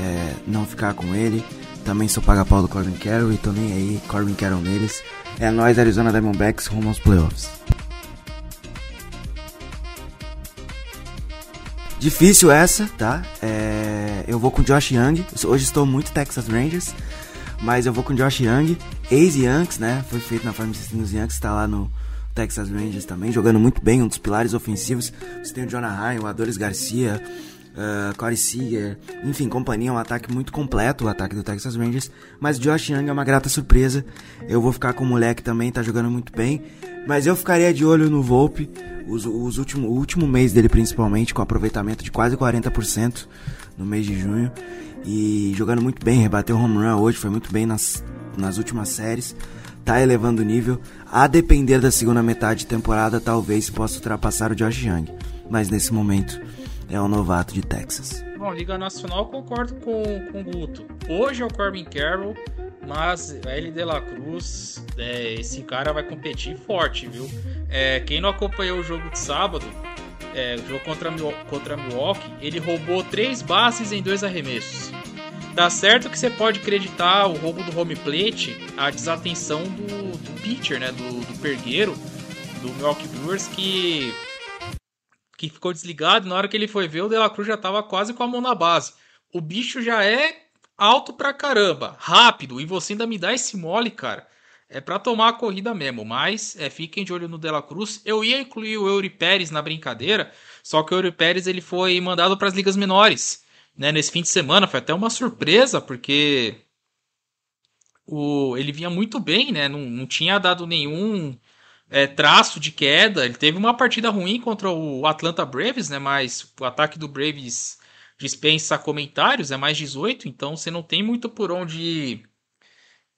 é, não ficar com ele. Também sou paga-pau do Corbin Carroll e tô nem aí, Corbin Carroll neles. É nós, Arizona Diamondbacks, rumo aos playoffs. Difícil essa, tá? É, eu vou com Josh Young. Hoje estou muito Texas Rangers, mas eu vou com Josh Young. Ex-Yankees, né? Foi feito na Farm System dos Yankees, está lá no Texas Rangers também, jogando muito bem, um dos pilares ofensivos. Você tem o Jonah Ryan, o Adolis Garcia, uh, Corey Seager, enfim, companhia, um ataque muito completo, o ataque do Texas Rangers, mas Josh Young é uma grata surpresa, eu vou ficar com o moleque também, tá jogando muito bem, mas eu ficaria de olho no Volpe, os, os último, o último mês dele principalmente, com aproveitamento de quase 40% no mês de junho, e jogando muito bem, rebateu home run hoje, foi muito bem nas, nas últimas séries, tá elevando o nível, a depender da segunda metade de temporada, talvez possa ultrapassar o Josh Young, mas nesse momento é o novato de Texas. Bom, Liga Nacional concordo com, com o Guto. Hoje é o Corbin Carroll, mas L de la Cruz, é, esse cara vai competir forte, viu? É, quem não acompanhou o jogo de sábado, é, o jogo contra, contra Milwaukee, ele roubou três bases em dois arremessos. Tá certo que você pode acreditar o roubo do home plate a desatenção do, do pitcher, né? Do, do pergueiro, do Milwaukee Brewers, que, que ficou desligado. Na hora que ele foi ver, o De La Cruz já tava quase com a mão na base. O bicho já é alto pra caramba, rápido, e você ainda me dá esse mole, cara. É para tomar a corrida mesmo, mas é, fiquem de olho no Dela Cruz. Eu ia incluir o Eury Pérez na brincadeira, só que o Eury Pérez ele foi mandado para as ligas menores, né? Nesse fim de semana foi até uma surpresa porque o ele vinha muito bem, né? Não, não tinha dado nenhum é, traço de queda. Ele teve uma partida ruim contra o Atlanta Braves, né? Mas o ataque do Braves dispensa comentários, é mais 18, então você não tem muito por onde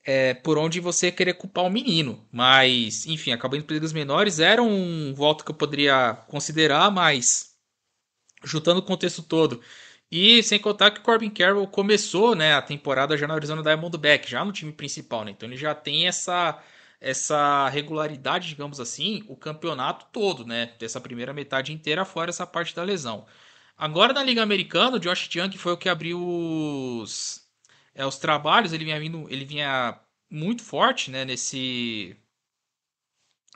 é, por onde você querer culpar o menino. Mas, enfim, indo para ligas menores. Era um voto que eu poderia considerar, mas juntando o contexto todo. E sem contar que o Corbin Carroll começou né, a temporada já na Arizona Diamondback, já no time principal. Né? Então ele já tem essa, essa regularidade, digamos assim, o campeonato todo, né? Dessa primeira metade inteira, fora essa parte da lesão. Agora na Liga Americana, o Josh Young foi o que abriu os, é, os trabalhos ele vinha vindo, ele vinha muito forte, né, nesse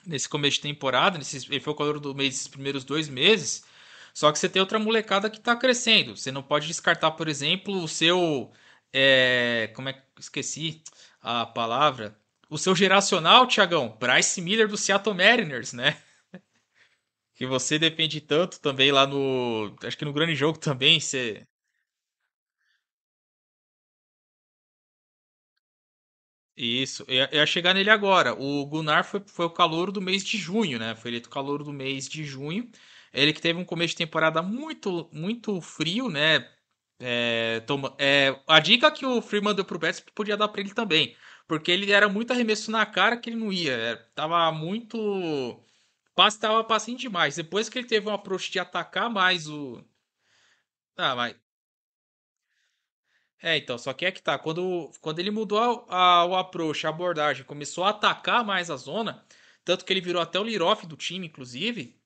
nesse começo de temporada, nesse, ele foi o calor do mês, esses primeiros dois meses. Só que você tem outra molecada que está crescendo. Você não pode descartar, por exemplo, o seu é, como é que esqueci a palavra? O seu geracional, Tiagão, Bryce Miller do Seattle Mariners, né? que você depende tanto também lá no, acho que no grande jogo também, você Isso, eu ia chegar nele agora. O Gunnar foi, foi o calor do mês de junho, né? Foi eleito calor do mês de junho. Ele que teve um começo de temporada muito, muito frio, né? É, toma, é, a dica que o Freeman deu pro Betts podia dar para ele também. Porque ele era muito arremesso na cara que ele não ia. É, tava muito. Passe tava passando demais. Depois que ele teve um approach de atacar mais o. Ah, mas é, então, só que é que tá, quando, quando ele mudou a, a, o approach, a abordagem, começou a atacar mais a zona, tanto que ele virou até o lead-off do time, inclusive,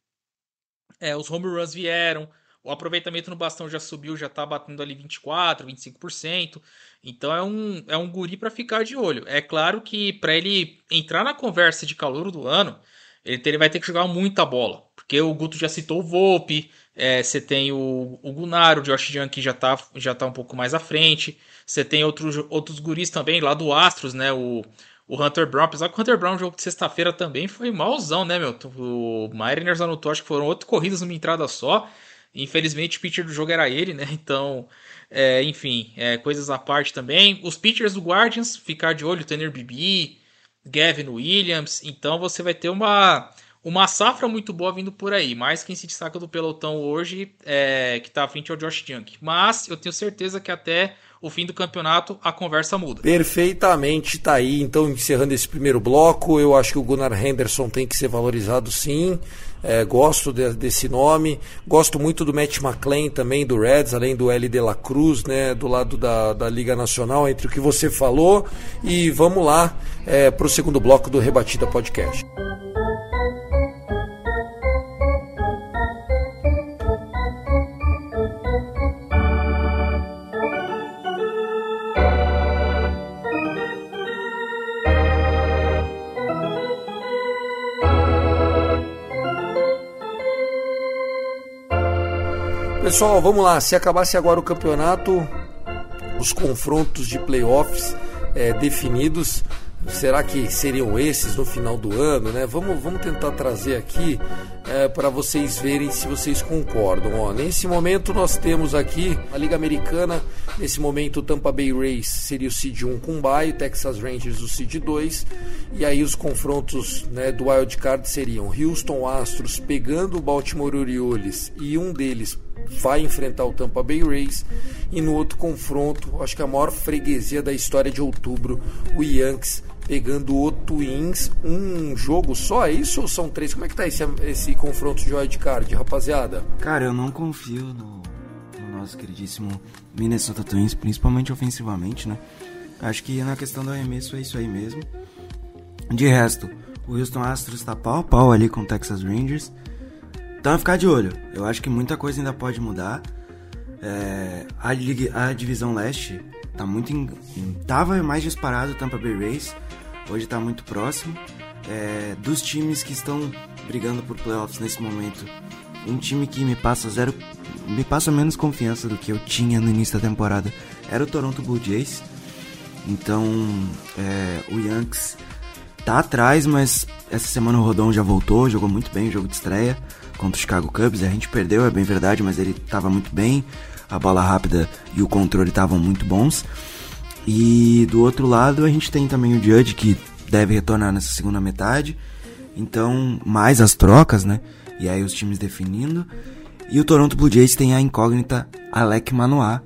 é, os home runs vieram, o aproveitamento no bastão já subiu, já tá batendo ali 24, 25%. Então é um, é um guri para ficar de olho. É claro que para ele entrar na conversa de calor do ano, ele, ele vai ter que jogar muita bola. Porque o Guto já citou o Volpe, é, você tem o, o Gunnar, o Josh Young que já tá, já tá um pouco mais à frente. Você tem outros, outros guris também lá do Astros, né? O, o Hunter Brown, apesar que o Hunter Brown, jogo de sexta-feira também foi malzão, né, meu? O Mariners anotou, acho que foram oito corridas numa entrada só. Infelizmente, o pitcher do jogo era ele, né? Então, é, enfim, é, coisas à parte também. Os pitchers do Guardians, ficar de olho, Tanner Bibi, Gavin Williams. Então, você vai ter uma uma safra muito boa vindo por aí, mas quem se destaca do pelotão hoje é que está à frente é o Josh Young. Mas eu tenho certeza que até o fim do campeonato a conversa muda. Perfeitamente, tá aí. Então, encerrando esse primeiro bloco, eu acho que o Gunnar Henderson tem que ser valorizado sim. É, gosto de, desse nome. Gosto muito do Matt McClain também, do Reds, além do L de la Cruz, né, do lado da, da Liga Nacional, entre o que você falou. E vamos lá é, para o segundo bloco do Rebatida Podcast. Pessoal, vamos lá. Se acabasse agora o campeonato, os confrontos de playoffs é, definidos, será que seriam esses no final do ano? Né? Vamos, vamos tentar trazer aqui é, para vocês verem se vocês concordam. Ó, nesse momento nós temos aqui a Liga Americana, nesse momento o Tampa Bay Rays seria o seed 1 com o Texas Rangers o seed 2, e aí os confrontos né, do Wild Card seriam Houston Astros pegando o Baltimore Orioles e um deles vai enfrentar o Tampa Bay Rays e no outro confronto, acho que a maior freguesia da história de outubro, o Yankees pegando o Twins, um jogo só, é isso ou são três? Como é que tá esse, esse confronto de wildcard, rapaziada? Cara, eu não confio no, no nosso queridíssimo Minnesota Twins, principalmente ofensivamente, né? Acho que na questão do arremesso é isso aí mesmo. De resto, o Houston Astros está pau a pau ali com o Texas Rangers. Então é ficar de olho. Eu acho que muita coisa ainda pode mudar. É, a, a divisão leste tá muito. Em, tava mais disparado o Tampa Bay Rays, hoje tá muito próximo. É, dos times que estão brigando por playoffs nesse momento, um time que me passa zero. me passa menos confiança do que eu tinha no início da temporada era o Toronto Blue Jays. Então, é, o Yankees tá atrás, mas essa semana o Rodon já voltou, jogou muito bem o jogo de estreia contra o Chicago Cubs. A gente perdeu, é bem verdade, mas ele tava muito bem. A bola rápida e o controle estavam muito bons. E do outro lado, a gente tem também o Judge que deve retornar nessa segunda metade. Então, mais as trocas, né? E aí os times definindo. E o Toronto Blue Jays tem a incógnita Alec Manoah,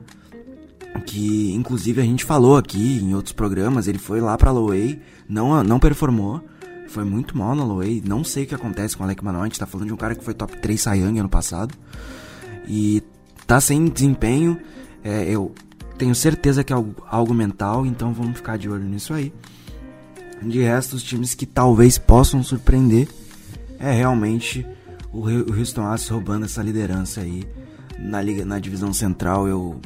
que inclusive a gente falou aqui em outros programas, ele foi lá pra Lowey, não, não performou, foi muito mal na Lowey, não sei o que acontece com o Alec Manoah, a gente tá falando de um cara que foi top 3 Cy Young ano passado, e tá sem desempenho, é, eu tenho certeza que é algo, algo mental, então vamos ficar de olho nisso aí. De resto, os times que talvez possam surpreender é realmente o, o Houston Astros roubando essa liderança aí na liga, na divisão central. Eu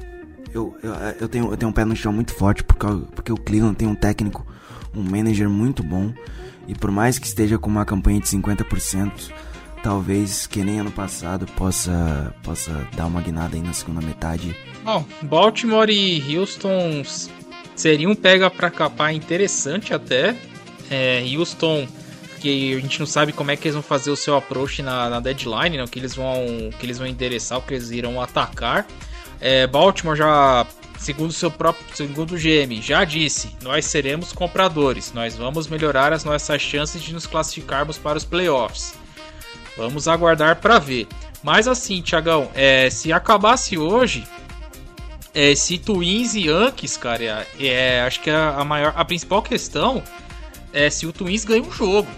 eu, eu, eu, tenho, eu tenho um pé no chão muito forte porque, porque o Cleveland tem um técnico, um manager muito bom. E por mais que esteja com uma campanha de 50%, talvez que nem ano passado possa, possa dar uma guinada aí na segunda metade. Bom, Baltimore e Houston seria um pega para capar interessante até. É, Houston, que a gente não sabe como é que eles vão fazer o seu approach na, na deadline, né, que eles vão que eles vão endereçar, o que eles irão atacar. É, Baltimore já, segundo seu próprio, segundo o GM, já disse: nós seremos compradores, nós vamos melhorar as nossas chances de nos classificarmos para os playoffs. Vamos aguardar para ver. Mas assim, Tiagão, é, se acabasse hoje, é, se Twins e Yankees, cara, é, é, acho que a, a, maior, a principal questão é se o Twins ganha um jogo.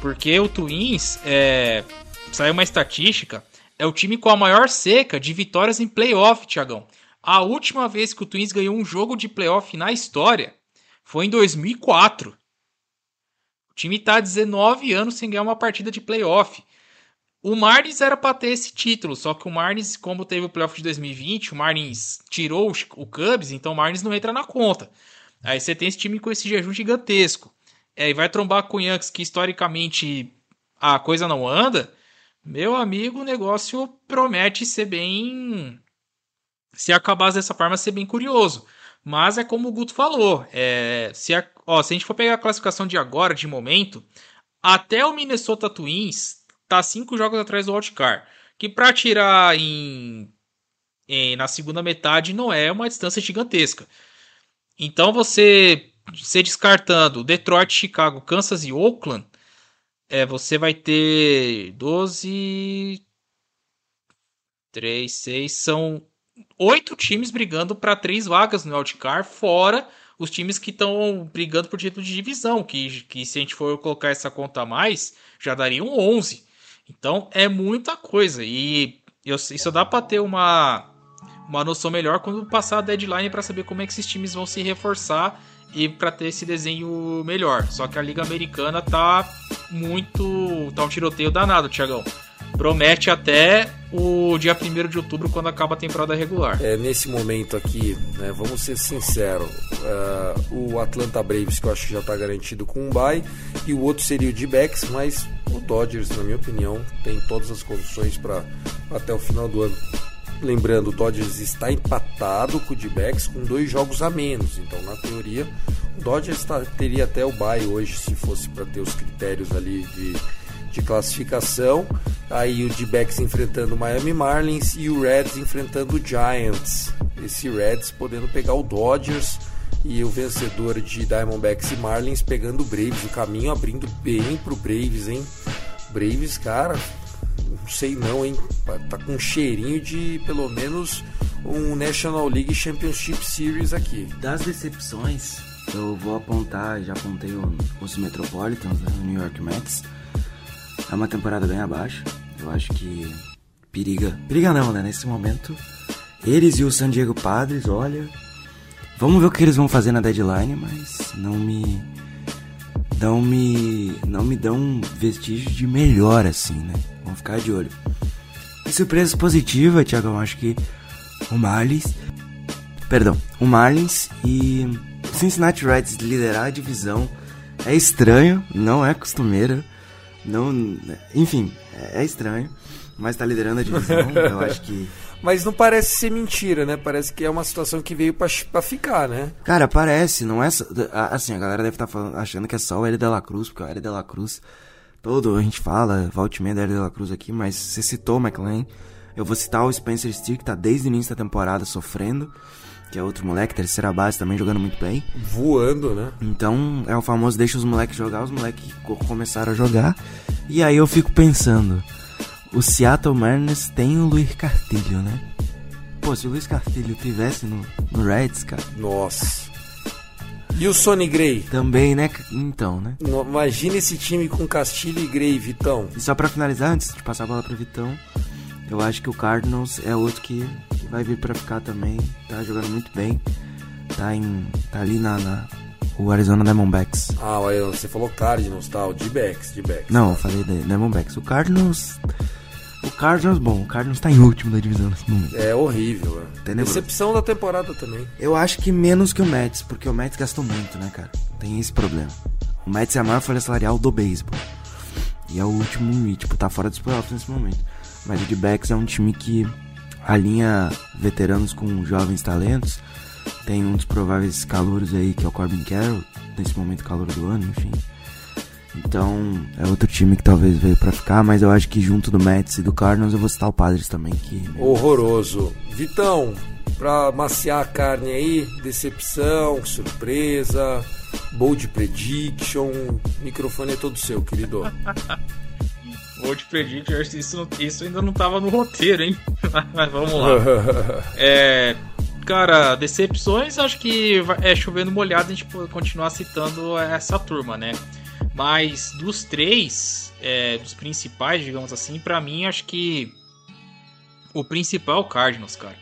Porque o Twins, é, saiu uma estatística, é o time com a maior seca de vitórias em playoff, Tiagão. A última vez que o Twins ganhou um jogo de playoff na história foi em 2004. O time está 19 anos sem ganhar uma partida de playoff. O Marlins era para ter esse título, só que o Marlins, como teve o playoff de 2020, o Marlins tirou o Cubs, então o Marlins não entra na conta. Aí você tem esse time com esse jejum gigantesco. Aí vai trombar com o Yankees, que historicamente a coisa não anda. Meu amigo, o negócio promete ser bem. Se acabar dessa forma, ser bem curioso. Mas é como o Guto falou: é, se, a, ó, se a gente for pegar a classificação de agora, de momento, até o Minnesota Twins tá cinco jogos atrás do Wildcard. Que para tirar em, em, na segunda metade não é uma distância gigantesca. Então você, se descartando Detroit, Chicago, Kansas e Oakland, é, você vai ter 12. 3, 6. São oito times brigando para três vagas no Wildcard, fora os times que estão brigando por título de divisão, que, que se a gente for colocar essa conta a mais, já dariam 11. Então é muita coisa. E eu, isso dá para ter uma, uma noção melhor quando passar a deadline para saber como é que esses times vão se reforçar e para ter esse desenho melhor. Só que a Liga Americana tá muito. tá um tiroteio danado, Tiagão. Promete até o dia 1 de outubro, quando acaba a temporada regular. É, nesse momento aqui, né, vamos ser sinceros: uh, o Atlanta Braves, que eu acho que já está garantido com um bye, e o outro seria o D-Backs, mas o Dodgers, na minha opinião, tem todas as condições para até o final do ano Lembrando, o Dodgers está empatado com o D-Backs com dois jogos a menos. Então, na teoria, o Dodgers tá, teria até o bye hoje se fosse para ter os critérios ali de, de classificação. Aí o D-Backs enfrentando o Miami Marlins e o Reds enfrentando o Giants. Esse Reds podendo pegar o Dodgers e o vencedor de Diamondbacks e Marlins pegando o Braves. O caminho abrindo bem pro Braves, hein? Braves, cara, não sei não, hein? Tá com um cheirinho de pelo menos um National League Championship Series aqui. Das decepções, eu vou apontar, já apontei os Metropolitans, né, New York Mets. É uma temporada bem abaixo. Eu acho que periga. Periga não, né? Nesse momento, eles e o San Diego Padres, olha. Vamos ver o que eles vão fazer na deadline, mas não me não me não me dão vestígios de melhor assim, né? Vamos ficar de olho. E surpresa positiva, Thiago, eu acho que o Marlins Perdão, o Marlins e Cincinnati Reds liderar a divisão é estranho, não é costumeiro, não, enfim, é estranho, mas tá liderando a divisão, eu acho que mas não parece ser mentira, né? Parece que é uma situação que veio pra, pra ficar, né? Cara, parece, não é. Assim, a galera deve estar tá achando que é só o L de la Cruz, porque o L de la Cruz, todo a gente fala, volte meia da L de la Cruz aqui, mas você citou o McLean. Eu vou citar o Spencer Steer, que tá desde o início da temporada sofrendo, que é outro moleque, terceira base também jogando muito bem. Voando, né? Então, é o famoso deixa os moleques jogar, os moleques começaram a jogar. E aí eu fico pensando, o Seattle Mariners tem o Luiz Cartilho, né? Pô, se o Luiz Cartilho tivesse no, no Reds, cara. Nossa. E o Sonny Gray? Também, né? Então, né? Imagina esse time com Castilho e Gray, Vitão. E só pra finalizar, antes de passar a bola pro Vitão, eu acho que o Cardinals é outro que vai vir pra ficar também. Tá jogando muito bem. Tá, em, tá ali na, na o Arizona Diamondbacks. Ah, você falou Cardinals, tá? O D-Backs, D-Backs. Não, eu falei Diamondbacks. O Cardinals o Cardinals, bom, o Cardinals tá em último da divisão nesse momento. É horrível, é. Decepção da temporada também. Eu acho que menos que o Mets, porque o Mets gastou muito, né, cara? Tem esse problema. O Mets é a maior folha salarial do beisebol. E é o último, e, tipo, tá fora dos playoffs nesse momento. Mas o D-Backs é um time que alinha veteranos com jovens talentos. Tem um dos prováveis calouros aí, que é o Corbin Carroll, nesse momento calor do ano, enfim. Então, é outro time que talvez veio para ficar, mas eu acho que junto do Mets e do Cardinals eu vou citar o Padres também. Que... Horroroso. Vitão, pra maciar a carne aí, decepção, surpresa, bold prediction, o microfone é todo seu, querido. bold prediction, isso, isso ainda não tava no roteiro, hein? mas vamos lá. é, cara, decepções, acho que é chovendo molhado a gente continuar citando essa turma, né? Mas dos três, é, dos principais, digamos assim, para mim acho que o principal é o Cardinals, cara.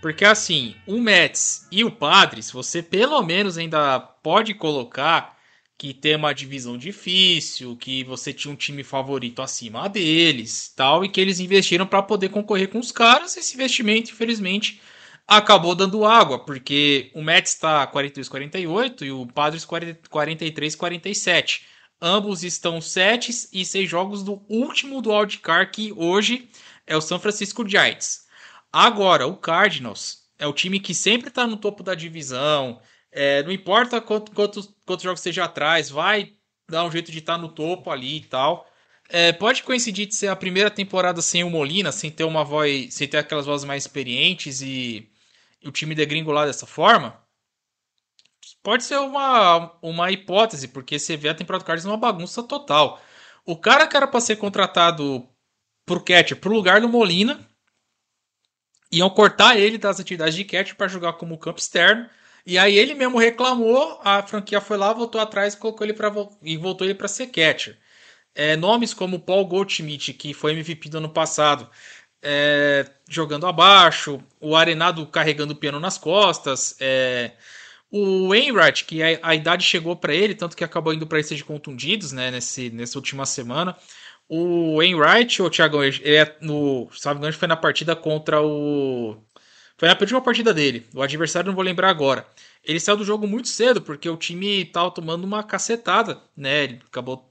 Porque assim, o Mets e o Padres, você pelo menos ainda pode colocar que tem uma divisão difícil, que você tinha um time favorito acima deles, tal, e que eles investiram para poder concorrer com os caras. Esse investimento, infelizmente, acabou dando água, porque o Mets está 42-48 e o Padres 43-47. Ambos estão 7 e 6 jogos do último do wildcard, que hoje é o San Francisco Giants. Agora, o Cardinals é o time que sempre está no topo da divisão. É, não importa quanto, quantos, quantos jogos seja atrás, vai dar um jeito de estar tá no topo ali e tal. É, pode coincidir de ser a primeira temporada sem o Molina, sem ter uma voz, sem ter aquelas vozes mais experientes e, e o time degringolar dessa forma. Pode ser uma, uma hipótese, porque você vê a temporada do Cardinals uma bagunça total. O cara que era para ser contratado pro catcher pro lugar do Molina, iam cortar ele das atividades de catcher para jogar como campo externo. E aí ele mesmo reclamou, a franquia foi lá, voltou atrás e colocou ele para e voltou ele para ser catcher. É, nomes como Paul Goldschmidt, que foi MVP do ano passado, é, jogando abaixo, o Arenado carregando o piano nas costas, é, o Wainwright, que a, a idade chegou para ele, tanto que acabou indo para lista de contundidos, né, nesse, nessa última semana. O Wainwright, o Thiago, ele é no, engano, foi na partida contra o foi na última partida dele. O adversário não vou lembrar agora. Ele saiu do jogo muito cedo porque o time estava tomando uma cacetada, né? Ele acabou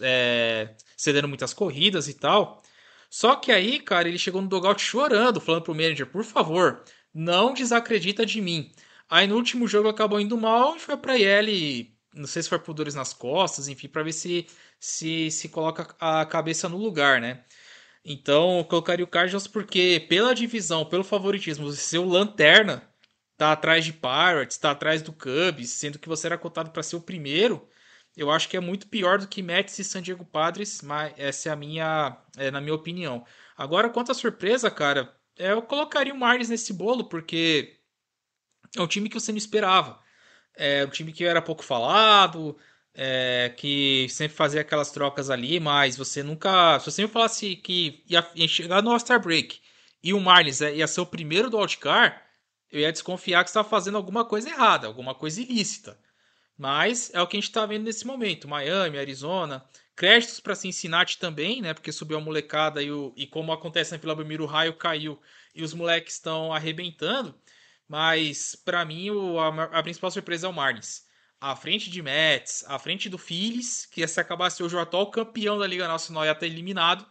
é, cedendo muitas corridas e tal. Só que aí, cara, ele chegou no dogout chorando, falando pro manager, por favor, não desacredita de mim. Aí no último jogo acabou indo mal e foi para ele, não sei se foi por dores nas costas, enfim, para ver se, se se coloca a cabeça no lugar, né? Então eu colocaria o Cardinals porque pela divisão, pelo favoritismo, ser o lanterna tá atrás de Pirates, tá atrás do Cubs, sendo que você era cotado para ser o primeiro, eu acho que é muito pior do que Mets e San Diego Padres, mas essa é a minha, é, na minha opinião. Agora quanto à surpresa, cara, eu colocaria o Marlins nesse bolo porque é um time que você não esperava. É um time que era pouco falado, é, que sempre fazia aquelas trocas ali, mas você nunca. Se você me falasse que ia, ia chegar no All-Star Break e o Marlins ia ser o primeiro do Outcar, eu ia desconfiar que estava fazendo alguma coisa errada, alguma coisa ilícita. Mas é o que a gente está vendo nesse momento. Miami, Arizona. Créditos para Cincinnati também, né? Porque subiu a molecada e, o, e como acontece na Vila Belmiro, o raio caiu e os moleques estão arrebentando. mas para mim o, a, a, principal surpresa é o Marlins. À frente de Mets, à frente do Phillies, que se acabasse hoje o atual campeão da Liga Nacional ia ter eliminado,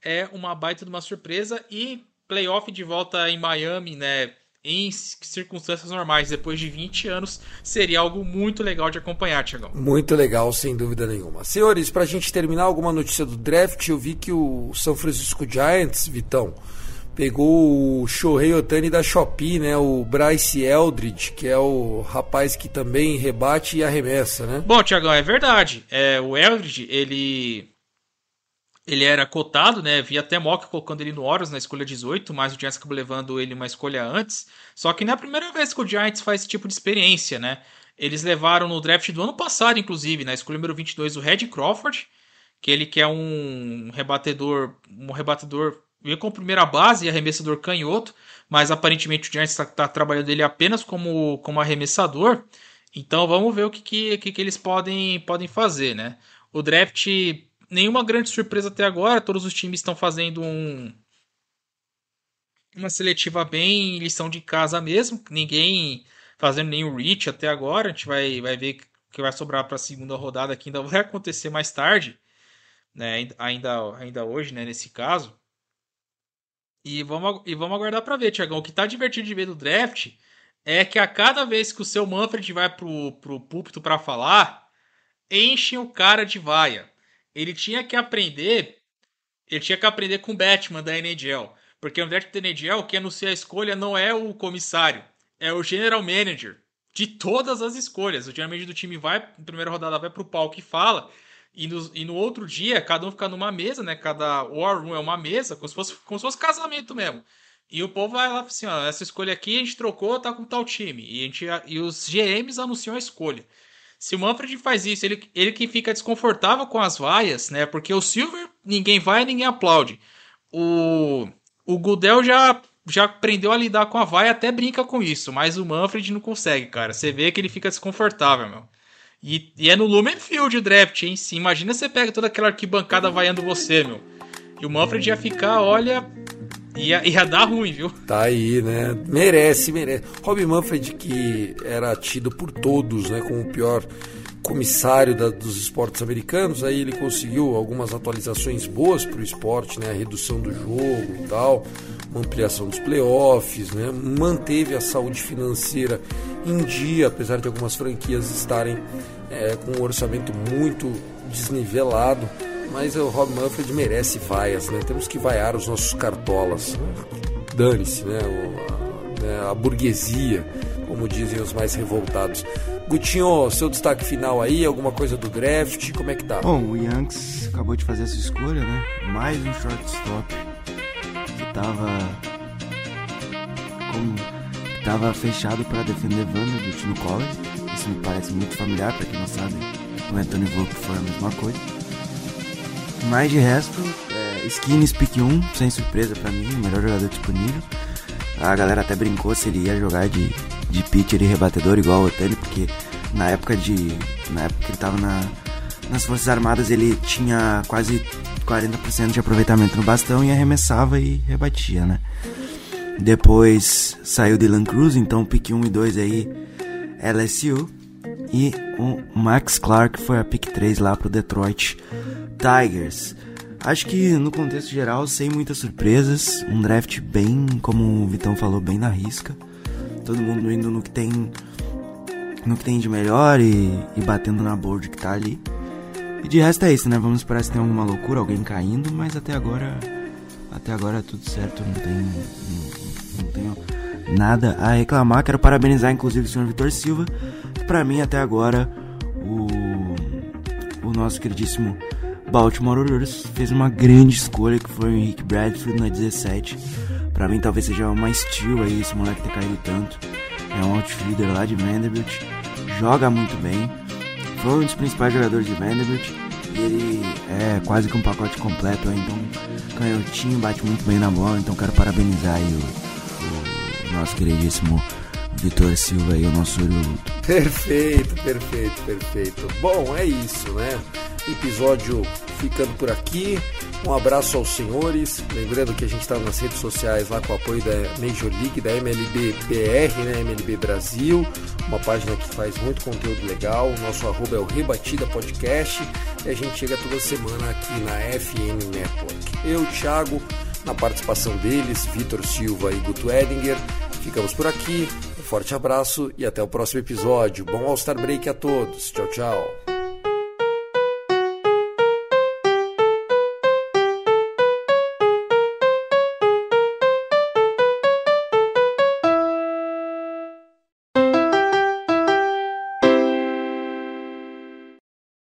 é uma baita de uma surpresa e playoff de volta em Miami, né? Em circunstâncias normais, depois de 20 anos, seria algo muito legal de acompanhar, Tiagão. Muito legal, sem dúvida nenhuma. Senhores, para a gente terminar, alguma notícia do draft, eu vi que o São Francisco Giants, Vitão, pegou o Shohei Otani da Shopee, né? O Bryce Eldridge, que é o rapaz que também rebate e arremessa, né? Bom, Tiagão, é verdade. É, o Eldridge, ele ele era cotado, né? Vi até Mock colocando ele no Orioles na escolha 18, mas o Giants acabou levando ele uma escolha antes. Só que não é a primeira vez que o Giants faz esse tipo de experiência, né? Eles levaram no draft do ano passado, inclusive, na escolha número 22, o Red Crawford, que ele que é um rebatedor, um rebatedor veio com primeira base e arremessador canhoto, mas aparentemente o Giants está tá trabalhando ele apenas como, como arremessador. Então vamos ver o que, que, que, que eles podem, podem fazer, né? O draft nenhuma grande surpresa até agora. Todos os times estão fazendo um uma seletiva bem lição de casa mesmo. Ninguém fazendo nenhum reach até agora. A gente vai, vai ver o que vai sobrar para a segunda rodada que ainda vai acontecer mais tarde, né? Ainda, ainda hoje, né? Nesse caso. E vamos, e vamos aguardar para ver, Tiagão. O que tá divertido de ver do draft é que a cada vez que o seu Manfred vai pro, pro púlpito para falar, enchem o cara de vaia ele tinha que aprender. Ele tinha que aprender com o Batman da NHL. Porque o Batman da NHL, quem anuncia a escolha não é o comissário, é o general manager de todas as escolhas. O general manager do time vai, na primeira rodada, vai pro palco e fala. E no, e no outro dia, cada um fica numa mesa, né? Cada war room é uma mesa, como se fosse, como se fosse casamento mesmo. E o povo vai lá assim, ó, essa escolha aqui a gente trocou, tá com tal time. E, a gente, e os GMs anunciam a escolha. Se o Manfred faz isso, ele, ele que fica desconfortável com as vaias, né? Porque o Silver, ninguém vai, ninguém aplaude. O, o Gudel já, já aprendeu a lidar com a vaia, até brinca com isso, mas o Manfred não consegue, cara. Você vê que ele fica desconfortável, meu. E, e é no Lumen Field o draft, hein? Sim, imagina você pega toda aquela arquibancada vaiando você, meu. E o Manfred ia ficar, olha, Ia, ia dar ruim, viu? Tá aí, né? Merece, merece. Rob Manfred, que era tido por todos né, como o pior comissário da, dos esportes americanos, aí ele conseguiu algumas atualizações boas para o esporte, né? A redução do jogo e tal, uma ampliação dos playoffs, né? Manteve a saúde financeira em dia, apesar de algumas franquias estarem é, com um orçamento muito desnivelado mas o Rob Manfred merece vaias, né? Temos que vaiar os nossos cartolas. Dane-se, né? O, a, né? a burguesia, como dizem os mais revoltados. Gutinho, seu destaque final aí, alguma coisa do draft, como é que tá? Bom, o Yankees acabou de fazer essa escolha, né? Mais um shortstop que tava como tava fechado para defender Vanda do Tino College. Isso me parece muito familiar, para quem não sabe. O Anthony Volpe foi a mesma coisa. Mas de resto, é, Skinny Speak 1, sem surpresa para mim, o melhor jogador disponível. A galera até brincou se ele ia jogar de, de pitcher e rebatedor igual o Otani, porque na época de. Na época que ele tava na, nas Forças Armadas ele tinha quase 40% de aproveitamento no bastão e arremessava e rebatia, né? Depois saiu Dylan Cruz, então pick 1 e 2 aí LSU. E o Max Clark foi a pick 3 lá pro Detroit Tigers. Acho que no contexto geral, sem muitas surpresas, um draft bem, como o Vitão falou, bem na risca. Todo mundo indo no que tem no que tem de melhor e, e batendo na board que tá ali. E de resto é isso, né? Vamos esperar se tem alguma loucura, alguém caindo, mas até agora até agora é tudo certo, não tem não, não tenho nada a reclamar. Quero parabenizar inclusive o senhor Vitor Silva, que pra mim até agora o o nosso queridíssimo Baltimore Orioles fez uma grande escolha que foi o Henrique Bradford na 17. Para mim talvez seja uma steal aí esse moleque ter caído tanto. É um outfielder lá de Vanderbilt, joga muito bem. Foi um dos principais jogadores de Vanderbilt e ele é quase que um pacote completo, é, então canhotinho, bate muito bem na bola, então quero parabenizar aí o, o nosso queridíssimo Vitor Silva aí, o nosso Uriluto. Perfeito, perfeito, perfeito. Bom, é isso, né? Episódio ficando por aqui. Um abraço aos senhores. Lembrando que a gente está nas redes sociais lá com o apoio da Major League, da MLB BR, né? MLB Brasil, uma página que faz muito conteúdo legal. O nosso arroba é o Rebatida Podcast e a gente chega toda semana aqui na FN Network. Eu, Thiago, na participação deles, Vitor Silva e Guto Edinger. Ficamos por aqui. Um forte abraço e até o próximo episódio. Bom All-Star Break a todos. Tchau, tchau.